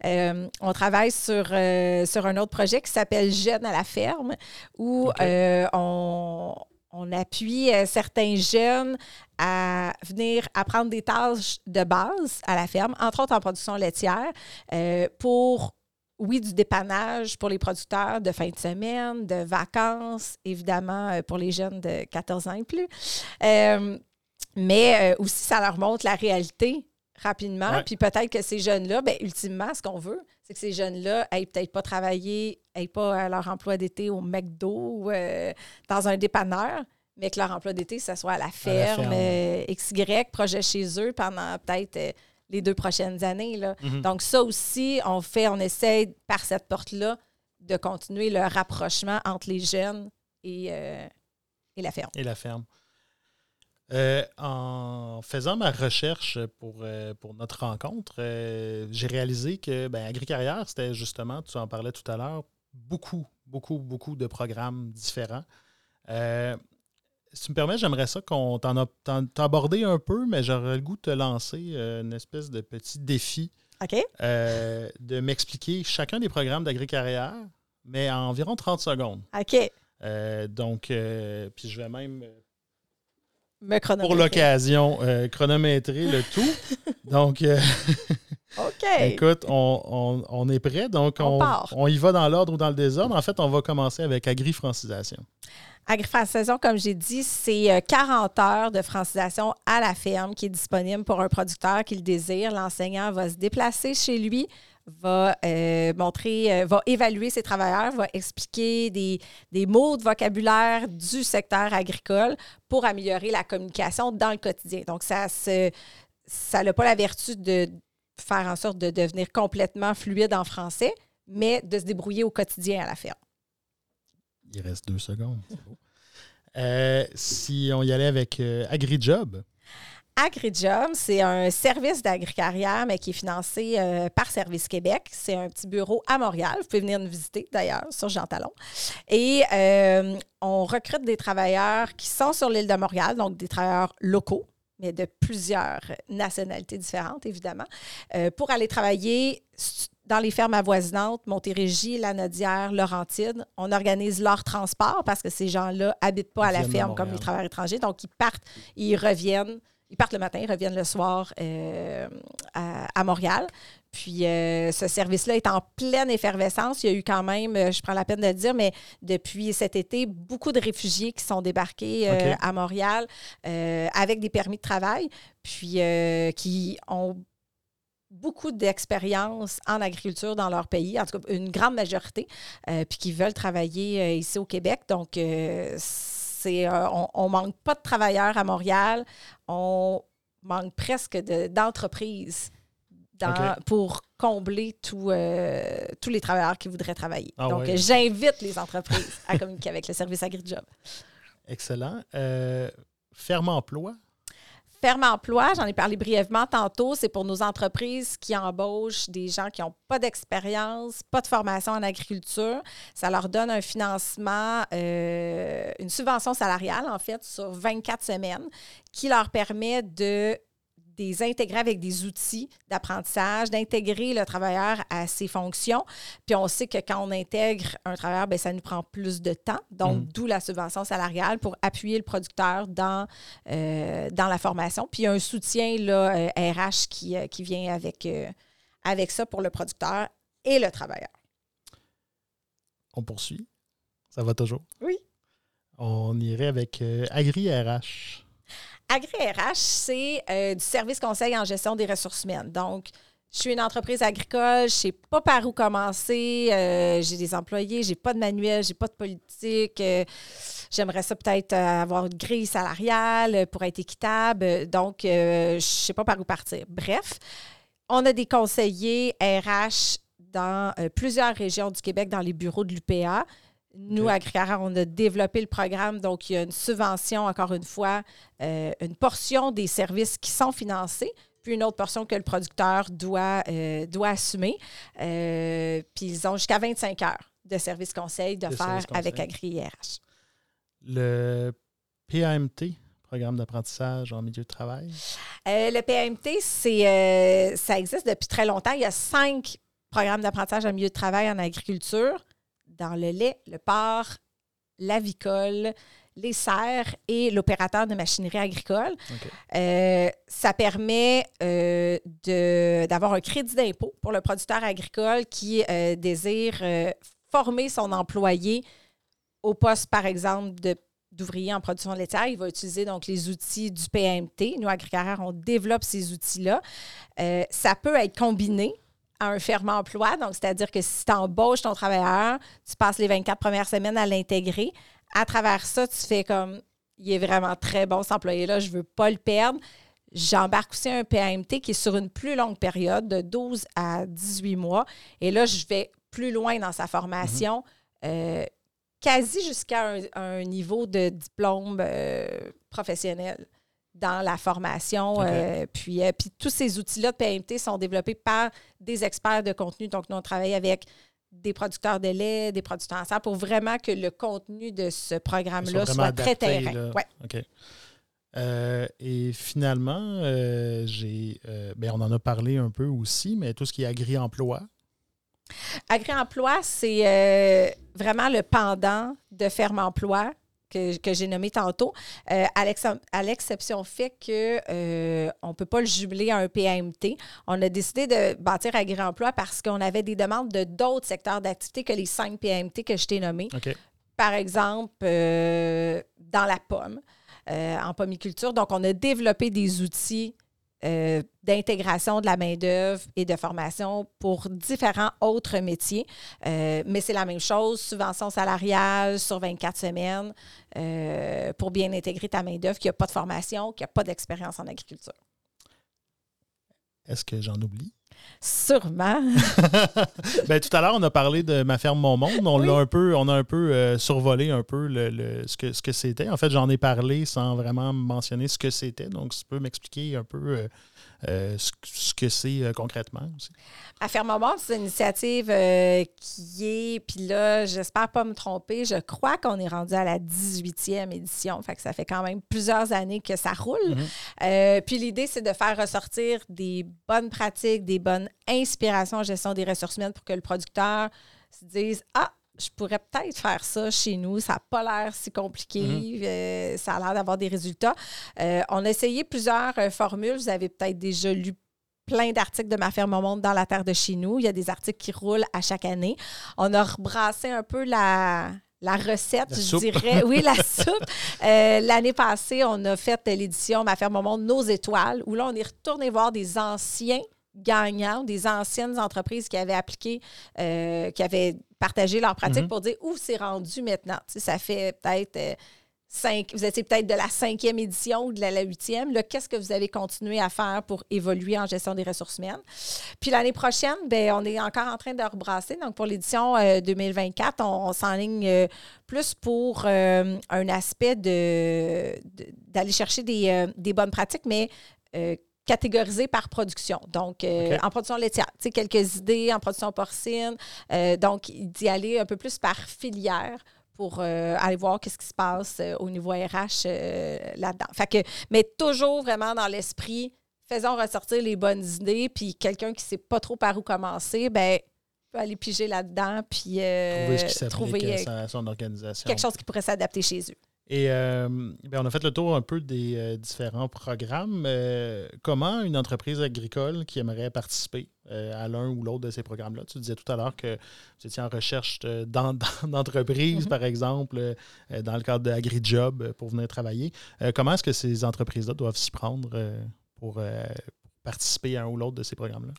Euh, on travaille sur, sur un autre projet qui s'appelle Jeunes à la ferme, où on, on appuie certains jeunes à venir apprendre des tâches de base à la ferme, entre autres en production laitière, euh, pour, oui, du dépannage pour les producteurs de fin de semaine, de vacances, évidemment euh, pour les jeunes de 14 ans et plus. Euh, mais aussi, ça leur montre la réalité rapidement. Puis peut-être que ces jeunes-là, bien, ultimement, ce qu'on veut, c'est que ces jeunes-là n'aient peut-être pas travaillé, n'aient pas à leur emploi d'été au McDo ou dans un dépanneur, mais que leur emploi d'été, ce soit à la ferme, euh, XY, projet chez eux pendant peut-être euh, les deux prochaines années. Là. Mhm. Donc, ça aussi, on fait, on essaie par cette porte-là de continuer le rapprochement entre les jeunes et, euh, et la ferme. Et la ferme. En faisant ma recherche pour, pour notre rencontre, j'ai réalisé que ben, Agricarrière, c'était justement, tu en parlais tout à l'heure, beaucoup, beaucoup, beaucoup de programmes différents si tu me permets, j'aimerais ça qu'on t'en a abordé un peu, mais j'aurais le goût de te lancer euh, une espèce de petit défi. OK. Euh, de m'expliquer chacun des programmes d'agri-carrière, mais en environ 30 secondes. OK. Euh, donc, puis je vais même. Me pour l'occasion, chronométrer le tout. *laughs* donc. *laughs* OK. Écoute, on, est prêt. Donc, on, on, y va dans l'ordre ou dans le désordre. En fait, on va commencer avec agri-francisation. Agri-francisation, comme j'ai dit, c'est 40 euh, heures de francisation à la ferme qui est disponible pour un producteur qui le désire. L'enseignant va se déplacer chez lui, va euh, montrer, euh, va évaluer ses travailleurs, va expliquer des, des, mots de vocabulaire du secteur agricole pour améliorer la communication dans le quotidien. Donc, ça ça n'a pas la vertu de faire en sorte de devenir complètement fluide en français, mais de se débrouiller au quotidien à la ferme. Il reste deux secondes. Euh, si on y allait avec AgriJob. AgriJob, c'est un service d'agri-carrière, mais qui est financé euh, par Service Québec. C'est un petit bureau à Montréal. Vous pouvez venir nous visiter, d'ailleurs, sur Jean Talon. Et on recrute des travailleurs qui sont sur l'île de Montréal, donc des travailleurs locaux, mais de plusieurs nationalités différentes, évidemment, pour aller travailler dans les fermes avoisinantes, Montérégie, Lanaudière, Laurentide, on organise leur transport parce que ces gens-là habitent pas à la ferme comme les travailleurs étrangers. Donc, ils partent, ils reviennent. Ils partent le matin, ils reviennent le soir euh, à, Montréal. Puis euh, ce service-là est en pleine effervescence. Il y a eu quand même, euh, je prends la peine de le dire, mais depuis cet été, beaucoup de réfugiés qui sont débarqués à Montréal avec des permis de travail, puis qui ont beaucoup d'expérience en agriculture dans leur pays, en tout cas une grande majorité, puis qui veulent travailler ici au Québec. Donc, euh, c'est, on, ne manque pas de travailleurs à Montréal, on manque presque d'entreprises pour combler tous les travailleurs qui voudraient travailler. Ah Donc, j'invite les entreprises à communiquer avec le service AgriJob. Excellent. Ferme emploi, Ferme emploi, j'en ai parlé brièvement tantôt, c'est pour nos entreprises qui embauchent des gens qui n'ont pas d'expérience, pas de formation en agriculture. Ça leur donne un financement, euh, une subvention salariale, en fait, sur 24 semaines, qui leur permet de des intégrer avec des outils d'apprentissage, d'intégrer le travailleur à ses fonctions. Puis on sait que quand on intègre un travailleur, bien, ça nous prend plus de temps. Donc, mm. d'où la subvention salariale pour appuyer le producteur dans, euh, dans la formation. Puis il y a un soutien là, RH euh, qui, euh, qui vient avec, avec ça pour le producteur et le travailleur. On poursuit. Ça va toujours? Oui. On irait avec Agri-RH. AgriRH, c'est euh, du service conseil en gestion des ressources humaines. Donc, je suis une entreprise agricole, je ne sais pas par où commencer, euh, j'ai des employés, j'ai pas de manuel, j'ai pas de politique. Euh, j'aimerais ça peut-être avoir une grille salariale pour être équitable. Donc, je ne sais pas par où partir. Bref, on a des conseillers RH dans plusieurs régions du Québec, dans les bureaux de l'UPA. Nous, à Agricara, on a développé le programme, donc il y a une subvention, encore une fois, euh, une portion des services qui sont financés, puis une autre portion que le producteur doit, euh, doit assumer. Euh, puis ils ont jusqu'à 25 heures de service conseil de, De faire avec Agri-IRH. Le PAMT, Programme d'apprentissage en milieu de travail? Le PMT, c'est, ça existe depuis très longtemps. Il y a cinq programmes d'apprentissage en milieu de travail en agriculture, dans le lait, le porc, l'avicole, les serres et l'opérateur de machinerie agricole. Euh, ça permet euh, d'avoir un crédit d'impôt pour le producteur agricole qui euh, désire former son employé au poste, par exemple, de d'ouvrier en production laitière. Il va utiliser donc les outils du PMT. Nous, Agricarrière, on développe ces outils-là. Ça peut être combiné à un ferme emploi. Donc, c'est-à-dire que si tu embauches ton travailleur, tu passes les 24 premières semaines à l'intégrer. À travers ça, tu fais comme il est vraiment très bon, cet employé-là, je ne veux pas le perdre. J'embarque aussi un PAMT qui est sur une plus longue période, de 12 à 18 mois. Et là, je vais plus loin dans sa formation, euh, quasi jusqu'à un, un niveau de diplôme euh, professionnel dans la formation. Euh, puis, euh, puis tous ces outils-là de PMT sont développés par des experts de contenu. Donc, nous, on travaille avec des producteurs de lait, des producteurs en serre pour vraiment que le contenu de ce programme-là soit très terrain. Ouais. OK. Euh, et finalement, j'ai, ben, on en a parlé un peu aussi, mais tout ce qui est agri-emploi. Agri-emploi, c'est euh, vraiment le pendant de ferme-emploi que, que j'ai nommé tantôt, euh, à l'ex- à l'exception fait que euh, on ne peut pas le jumeler à un PAMT. On a décidé de bâtir Agri-emploi parce qu'on avait des demandes de d'autres secteurs d'activité que les cinq PAMT que je t'ai nommés. Par exemple, euh, dans la pomme, euh, en pommiculture. Donc, on a développé des outils euh, d'intégration de la main-d'œuvre et de formation pour différents autres métiers. Euh, mais c'est la même chose, subvention salariale sur 24 semaines euh, pour bien intégrer ta main-d'œuvre qui n'a pas de formation, qui n'a pas d'expérience en agriculture. Est-ce que j'en oublie? Sûrement. *laughs* ben, tout à l'heure, on a parlé de ma ferme Mon Monde. On Oui. l'a un peu, on a un peu euh, survolé un peu le, le- ce que ce que c'était. En fait, j'en ai parlé sans vraiment mentionner ce que c'était. Donc, tu peux m'expliquer un peu euh, euh, ce, ce que c'est euh, concrètement aussi? À c'est une initiative euh, qui est, puis là, j'espère pas me tromper, je crois qu'on est rendu à la 18e édition. Fait que ça fait quand même plusieurs années que ça roule. Mhm. Puis l'idée, c'est de faire ressortir des bonnes pratiques, des bonnes inspirations en gestion des ressources humaines pour que le producteur se dise Ah, je pourrais peut-être faire ça chez nous. Ça n'a pas l'air si compliqué. Euh, ça a l'air d'avoir des résultats. Euh, on a essayé plusieurs euh, formules. Vous avez peut-être déjà lu plein d'articles de Ma ferme au monde dans la terre de chez nous. Il y a des articles qui roulent à chaque année. On a rebrassé un peu la, la recette, La je soupe. dirais. Oui, la *laughs* soupe. Euh, L'année passée, on a fait l'édition Ma ferme au monde, Nos étoiles, où là, on est retourné voir des anciens gagnants, des anciennes entreprises qui avaient appliqué, euh, qui avaient partagé leurs pratiques Mhm. pour dire où c'est rendu maintenant. Tu sais, ça fait peut-être euh, cinq, vous étiez peut-être de la cinquième édition ou de la, huitième. Qu'est-ce que vous avez continué à faire pour évoluer en gestion des ressources humaines? Puis l'année prochaine, ben, on est encore en train de rebrasser. Donc, pour l'édition euh, 2024, on, on s'enligne euh, plus pour euh, un aspect de, de- d'aller chercher des, euh, des bonnes pratiques, mais catégorisées par production. Donc, euh, en production laitière, tu sais, quelques idées en production porcine. Euh, donc, d'y aller un peu plus par filière pour euh, aller voir qu'est-ce qui se passe au niveau RH là-dedans. Fait que, mais toujours vraiment dans l'esprit, faisons ressortir les bonnes idées, puis quelqu'un qui ne sait pas trop par où commencer, ben peut aller piger là-dedans, puis Trouver ce qui trouver, à son organisation. quelque chose qui pourrait s'adapter chez eux. Et euh, ben, on a fait le tour un peu des euh, différents programmes. Euh, comment une entreprise agricole qui aimerait participer à l'un ou l'autre de ces programmes-là, tu disais tout à l'heure que vous étiez en recherche de- d'en- *laughs* d'en- d'entreprises, Mhm. par exemple, dans le cadre d'AgriJob pour venir travailler. Comment est-ce que ces entreprises-là doivent s'y prendre pour participer à un ou l'autre de ces programmes-là?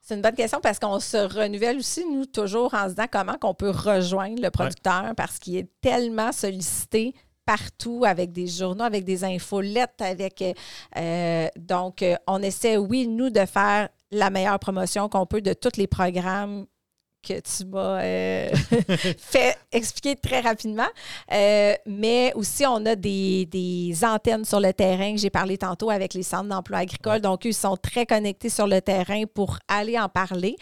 C'est une bonne question parce qu'on se renouvelle aussi, nous, toujours en se disant comment qu'on peut rejoindre le producteur parce qu'il est tellement sollicité partout avec des journaux, avec des infolettes, avec... euh, euh, donc, euh, on essaie, oui, nous, de faire la meilleure promotion qu'on peut de tous les programmes que tu m'as euh, *laughs* fait expliquer très rapidement. Euh, mais aussi, on a des, des, antennes sur le terrain que j'ai parlé tantôt avec les centres d'emploi agricole. Donc, eux, ils sont très connectés sur le terrain pour aller en parler.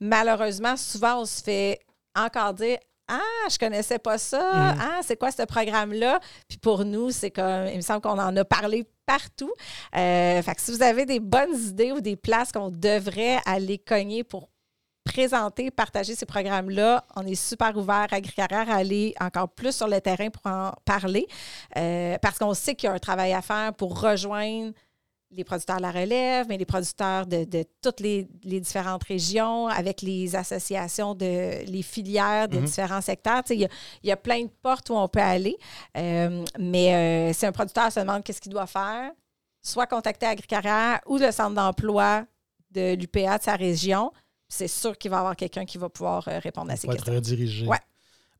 Malheureusement, souvent, on se fait encore dire ah, je connaissais pas ça. Mm. Ah, c'est quoi ce programme-là? Puis pour nous, c'est comme, il me semble qu'on en a parlé partout. Euh, fait que si vous avez des bonnes idées ou des places qu'on devrait aller cogner pour présenter, partager ces programmes-là. On est super ouvert à Agricarrière à aller encore plus sur le terrain pour en parler euh, parce qu'on sait qu'il y a un travail à faire pour rejoindre les producteurs de la relève, mais les producteurs de, toutes les, différentes régions, avec les associations, de, les filières des mhm. différents secteurs. Il y, a, plein de portes où on peut aller. Euh, mais euh, si un producteur se demande qu'est-ce qu'il doit faire, soit contacter Agricarrière ou le centre d'emploi de l'UPA de sa région, c'est sûr qu'il va y avoir quelqu'un qui va pouvoir euh, répondre à ces questions. Être redirigé. Ouais.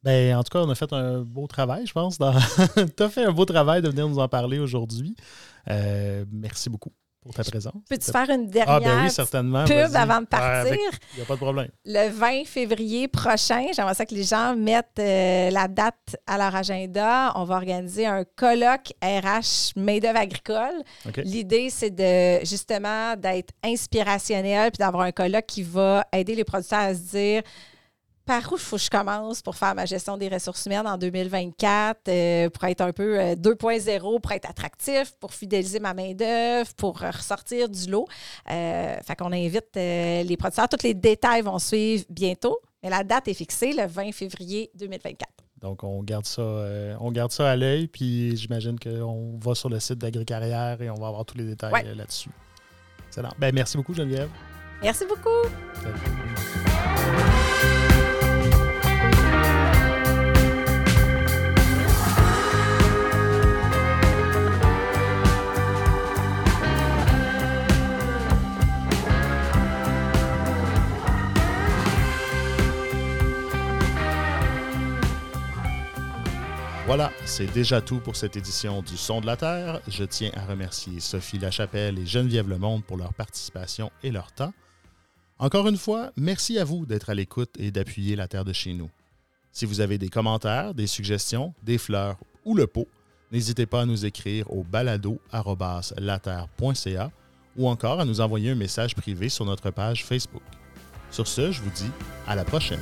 Ben, en tout cas, on a fait un beau travail, je pense. *laughs* tu as fait un beau travail de venir nous en parler aujourd'hui. Euh, merci beaucoup pour ta présence. Peux-tu faire une dernière ah, ben pub avant de partir? Il n'y a pas de problème. Le 20 février prochain, j'aimerais ça que les gens mettent euh, la date à leur agenda. On va organiser un colloque RH main-d'œuvre agricole. L'idée, c'est de justement d'être inspirationnel puis d'avoir un colloque qui va aider les producteurs à se dire par où il faut que je commence pour faire ma gestion des ressources humaines en 2024, euh, pour être un peu 2.0, euh, pour être attractif, pour fidéliser ma main-d'œuvre, pour ressortir du lot. Euh, fait qu'on invite les producteurs. Tous les détails vont suivre bientôt, mais la date est fixée le 20 février 2024. Donc, on garde ça, on garde ça à l'œil, puis j'imagine qu'on va sur le site d'AgriCarrière et on va avoir tous les détails là-dessus. Excellent. Ben, merci beaucoup, Geneviève. Merci beaucoup. Voilà, c'est déjà tout pour cette édition du Son de la Terre. Je tiens à remercier Sophie Lachapelle et Geneviève Lemonde pour leur participation et leur temps. Encore une fois, merci à vous d'être à l'écoute et d'appuyer la Terre de chez nous. Si vous avez des commentaires, des suggestions, des fleurs ou le pot, n'hésitez pas à nous écrire au balado.laterre.ca ou encore à nous envoyer un message privé sur notre page Facebook. Sur ce, je vous dis à la prochaine.